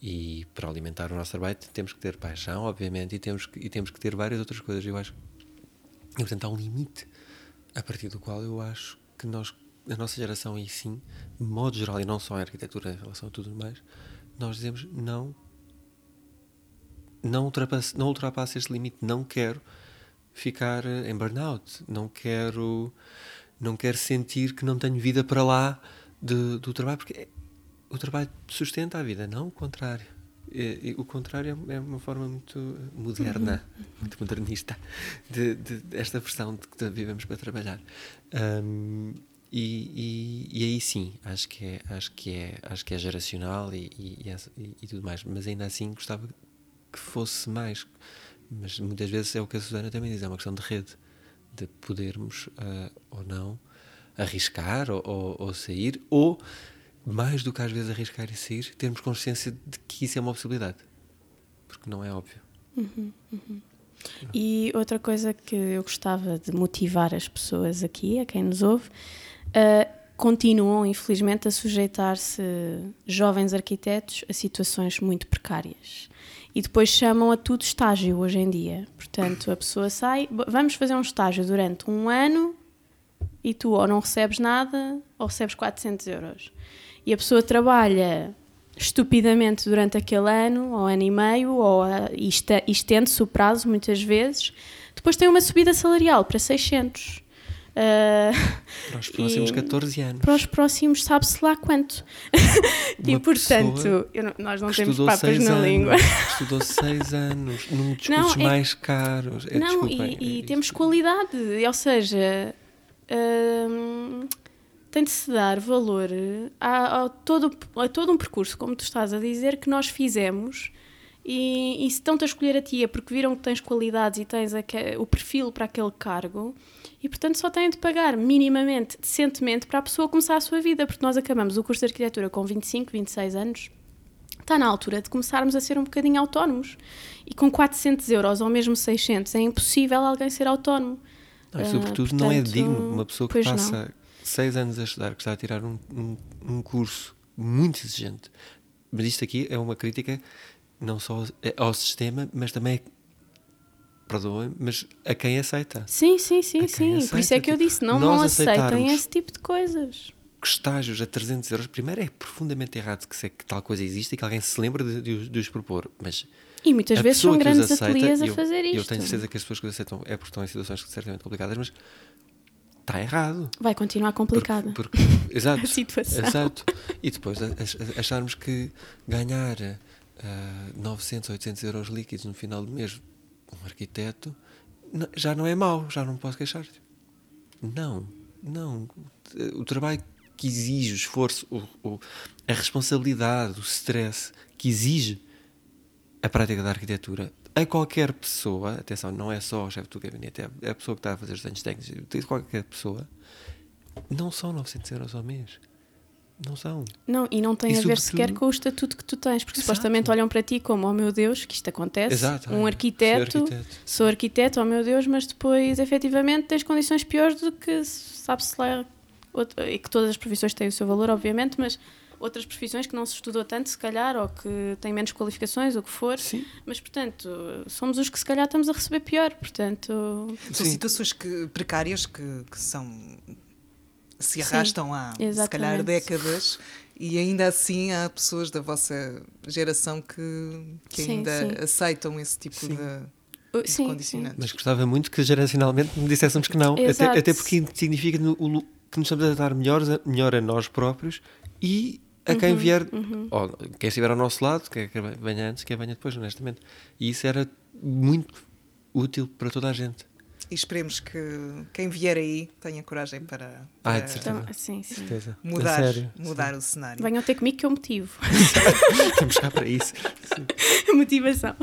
E para alimentar o nosso trabalho temos que ter paixão, obviamente, e temos que, e temos que ter várias outras coisas. Eu acho e, portanto, há um limite a partir do qual eu acho que nós, a nossa geração, e sim, de modo geral, e não só em arquitetura, em relação a tudo mais, nós dizemos não não ultrapasse, não ultrapasse este limite, não quero ficar em burnout, não quero não quero sentir que não tenho vida para lá de, do trabalho, porque o trabalho sustenta a vida, não o contrário. E, e, o contrário é, é uma forma muito moderna, uhum. muito modernista, de, de, desta versão de que vivemos para trabalhar. Um, e, e, e, aí sim, acho que é, acho que é, acho que é geracional e, e, e, tudo mais, mas ainda assim gostava que fosse mais. Mas muitas vezes é o que a Susana também diz, é uma questão de rede, de podermos uh, ou não arriscar ou, ou, ou, sair, ou mais do que às vezes arriscar e sair, termos consciência de que isso é uma possibilidade, porque não é óbvio. Uhum, uhum. E outra coisa que eu gostava de motivar as pessoas aqui, a quem nos ouve, uh, continuam, infelizmente, a sujeitar-se jovens arquitetos a situações muito precárias e depois chamam a tudo estágio hoje em dia. Portanto, a pessoa sai, vamos fazer um estágio durante um ano e tu ou não recebes nada ou recebes 400 euros. E a pessoa trabalha estupidamente durante aquele ano, ou ano e meio, ou estende-se o prazo muitas vezes. Depois tem uma subida salarial para 600. Uh, para os próximos 14 anos. Para os próximos, sabe-se lá quanto. e portanto, não, nós não temos papas na anos, língua. Estudou 6 anos, num dos cursos é, mais caros. É, não, desculpa, e, é, e temos qualidade, ou seja, uh, tem de se dar valor a, a, todo, a todo um percurso, como tu estás a dizer, que nós fizemos. E, e se estão-te a escolher a ti é porque viram que tens qualidades e tens o perfil para aquele cargo, e portanto só têm de pagar minimamente, decentemente, para a pessoa começar a sua vida, porque nós acabamos o curso de arquitetura com 25, 26 anos, está na altura de começarmos a ser um bocadinho autónomos. E com 400 euros ou mesmo 600 é impossível alguém ser autónomo. Não, sobretudo uh, portanto, não é digno uma pessoa que passa não. seis anos a estudar, que está a tirar um, um, um curso muito exigente. Mas isto aqui é uma crítica não só ao sistema, mas também perdoem, mas a quem aceita. Sim, sim, sim, sim. Aceita. Por isso é que eu disse, não, não aceitem esse tipo de coisas. Estágios a 300 euros, primeiro é profundamente errado que, se, que tal coisa existe e que alguém se lembre de, de, de os propor, mas E muitas vezes são que grandes aceita, ateliês a eu- fazer isto. Eu tenho certeza que as pessoas que os aceitam é porque estão em situações certamente complicadas, mas está errado. Vai continuar complicada. Porque, porque- exato, A situação. exato. E depois acharmos que ganhar ah, 900, 800 euros líquidos no final do mês, um arquiteto, já não é mau, já não posso queixar. Não, não. O trabalho que exige o esforço, o, o- a responsabilidade, o stress que exige a prática da arquitetura a qualquer pessoa, atenção, não é só o chefe do gabinete, é a pessoa que está a fazer os desenhos técnicos, qualquer pessoa, não são 900 euros ao mês. Não são. Não, e não tem E a ver sequer com o estatuto que tu tens, porque Exato. supostamente olham para ti como, oh meu Deus, que isto acontece. Exato, um é, arquiteto, arquiteto. sou arquiteto, oh meu Deus, mas depois efetivamente tens condições piores do que sabe-se lá. outro- e que todas as profissões têm o seu valor, obviamente, mas outras profissões que não se estudou tanto, se calhar, ou que têm menos qualificações, ou o que for. Sim. Mas, portanto, somos os que se calhar estamos a receber pior. Portanto, São Sim. situações que, precárias que, que são se Sim, arrastam há se calhar exatamente. décadas e ainda assim há pessoas da vossa geração que, que Sim, ainda sim. aceitam esse tipo Sim. de, de sim, sim. condicionantes. Mas gostava muito que geracionalmente me dissessemos que não. Até, até porque significa que nos estamos a dar melhores a- melhor a nós próprios e a quem Uhum, vier, ou quem estiver ao nosso lado, quer que venha antes, quer venha depois, honestamente. E isso era muito útil para toda a gente. E esperemos que quem vier aí tenha coragem para, para de certeza. Então, sim, sim. Certeza. mudar, A sério. mudar o cenário. Venham ter comigo que eu motivo. Estamos cá para isso. Motivação.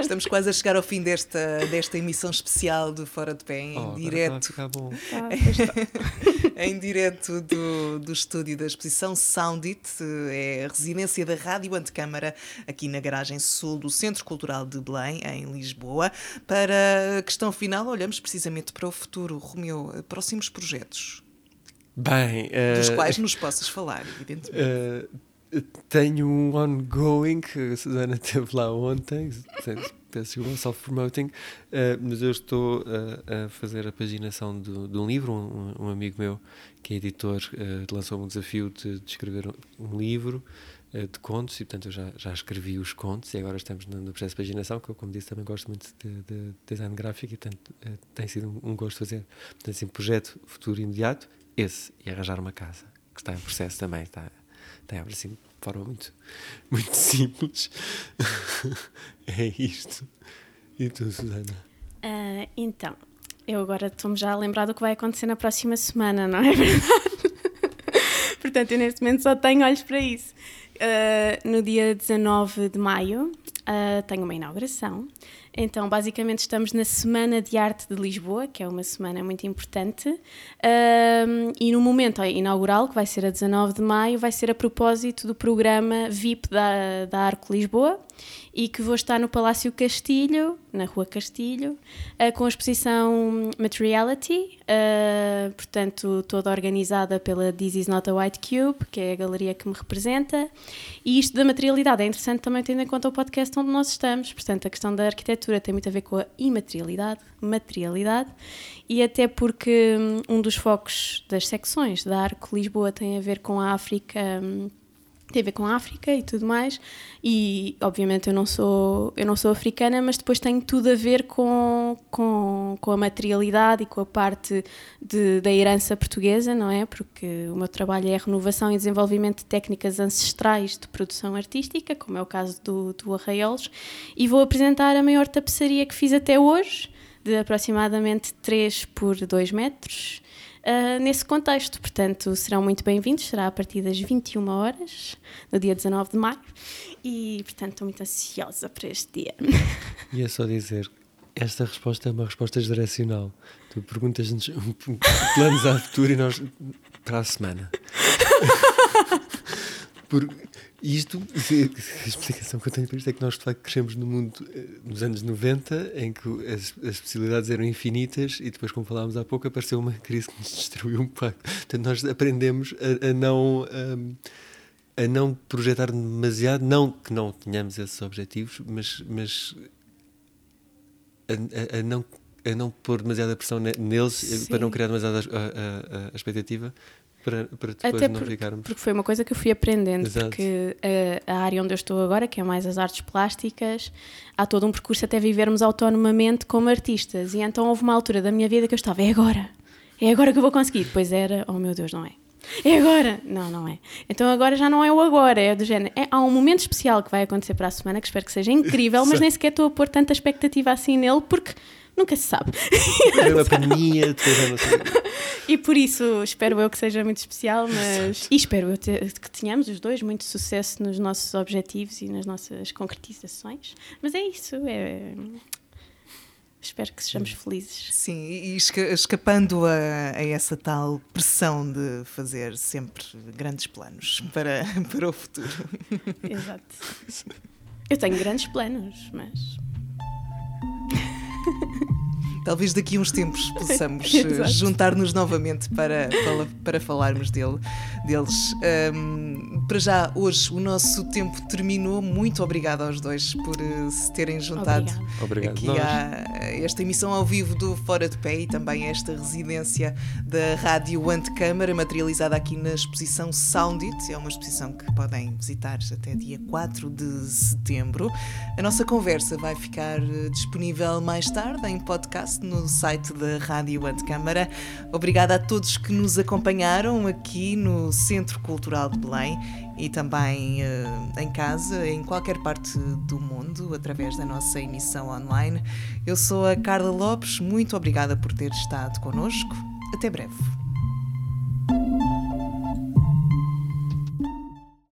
Estamos quase a chegar ao fim desta, desta emissão especial do Fora de Pé em Oh, agora direto. está a ficar bom. Tá, está. em direto do, do estúdio da exposição Soundit, é a residência da Rádio Antecâmara, aqui na garagem sul do Centro Cultural de Belém, em Lisboa. Para a questão final, olhamos precisamente para o futuro. Romeu, próximos projetos, Bem, dos eh, quais nos possas falar, evidentemente. eh, tenho um ongoing, que a Susana esteve lá ontem, peço desculpa, self-promoting, eh, mas eu estou eh, a fazer a paginação do- de um livro. Um, um amigo meu, que é editor, eh, lançou-me um desafio de, de escrever um, um livro eh, de contos, e portanto eu já, já escrevi os contos, e agora estamos no, processo de paginação, que eu, como disse, também gosto muito de, de design gráfico, e portanto eh, tem sido um, um gosto fazer. Portanto, assim, projeto futuro imediato, esse, e arranjar uma casa, que está em processo também, está, está assim, de forma muito, muito simples. é isto. E tu, Susana? Ah, então, eu agora estou-me já a lembrar do que vai acontecer na próxima semana, não é verdade? Portanto, eu neste momento só tenho olhos para isso. Ah, no dia 19 de maio ah, tenho uma inauguração. Então, basicamente, estamos na Semana de Arte de Lisboa, que é uma semana muito importante. Ahm, e no momento inaugural, que vai ser a 19 de maio, vai ser a propósito do programa VIP da, da Arco Lisboa e que vou estar no Palácio Castilho, na Rua Castilho, ah, com a exposição Materiality, ah, portanto, toda organizada pela This Is Not a White Cube, que é a galeria que me representa. E isto da materialidade é interessante também tendo em conta o podcast onde nós estamos, portanto, a questão da arquitetura tem muito a ver com a imaterialidade, materialidade, e até porque hum, um dos focos das secções da Arco Lisboa tem a ver com a África. hum, tem a ver com a África e tudo mais. E obviamente eu não sou eu não sou africana mas depois tem tudo a ver com, com, com a materialidade e com a parte de, da herança portuguesa não é? Porque o meu trabalho é a renovação e desenvolvimento de técnicas ancestrais de produção artística como é o caso do, do Arraiolos e vou apresentar a maior tapeçaria que fiz até hoje de aproximadamente 3 por 2 metros Uh, nesse contexto. Portanto, serão muito bem-vindos. Será a partir das 21 horas, no dia 19 de maio. E, portanto, estou muito ansiosa para este dia. E é só dizer, esta resposta é uma resposta geracional. Tu perguntas-nos planos a futuro e nós para a semana. Por, isto, a explicação que eu tenho para isto é que nós de facto crescemos no mundo eh, nos anos 90 em que as, as possibilidades eram infinitas e depois, como falámos há pouco, apareceu uma crise que nos destruiu um pouco. Portanto, nós aprendemos a, a não. A, a não projetar demasiado, não que não tenhamos esses objetivos, mas, mas a, a- a não, a não pôr demasiada pressão ne- neles eh, Sim. para não criar demasiada a- a- a expectativa para, para depois Até não por- ficarmos. Porque foi uma coisa que eu fui aprendendo, Exato. porque eh, a, área onde eu estou agora, que é mais as artes plásticas, há todo um percurso até vivermos autonomamente como artistas. E então houve uma altura da minha vida que eu estava, é agora, é agora que eu vou conseguir. Depois era, oh meu Deus, não é. É agora! Não, não é. Então agora já não é o agora, é do género. É, há um momento especial que vai acontecer para a semana que espero que seja incrível, mas nem sequer estou a pôr tanta expectativa assim nele porque nunca se sabe. A pandemia, depois não sei. E por isso espero eu que seja muito especial, mas e espero eu ter- que tenhamos os dois muito sucesso nos nossos objetivos e nas nossas concretizações. Mas é isso, é... espero que sejamos felizes. Sim, e esca- escapando a, a essa tal pressão de fazer sempre grandes planos para, para o futuro. Exato. Eu tenho grandes planos, mas Talvez daqui a uns tempos possamos eh, juntar-nos novamente para, para, para falarmos dele, deles. Ahm, para já, hoje o nosso tempo terminou. Muito obrigada aos dois por eh, se terem juntado. Obrigado. aqui a esta emissão ao vivo do Fora de Pé e também a esta residência da Rádio Antecâmara, materializada aqui na exposição Sound It. É uma exposição que podem visitar até dia 4 de setembro. A nossa conversa vai ficar eh, disponível mais tarde em podcast no site da Rádio Antecâmara. Obrigada a todos que nos acompanharam aqui no Centro Cultural de Belém e também eh, em casa, em qualquer parte do mundo, através da nossa emissão online. Eu sou a Carla Lopes, muito obrigada por ter estado connosco. Até breve.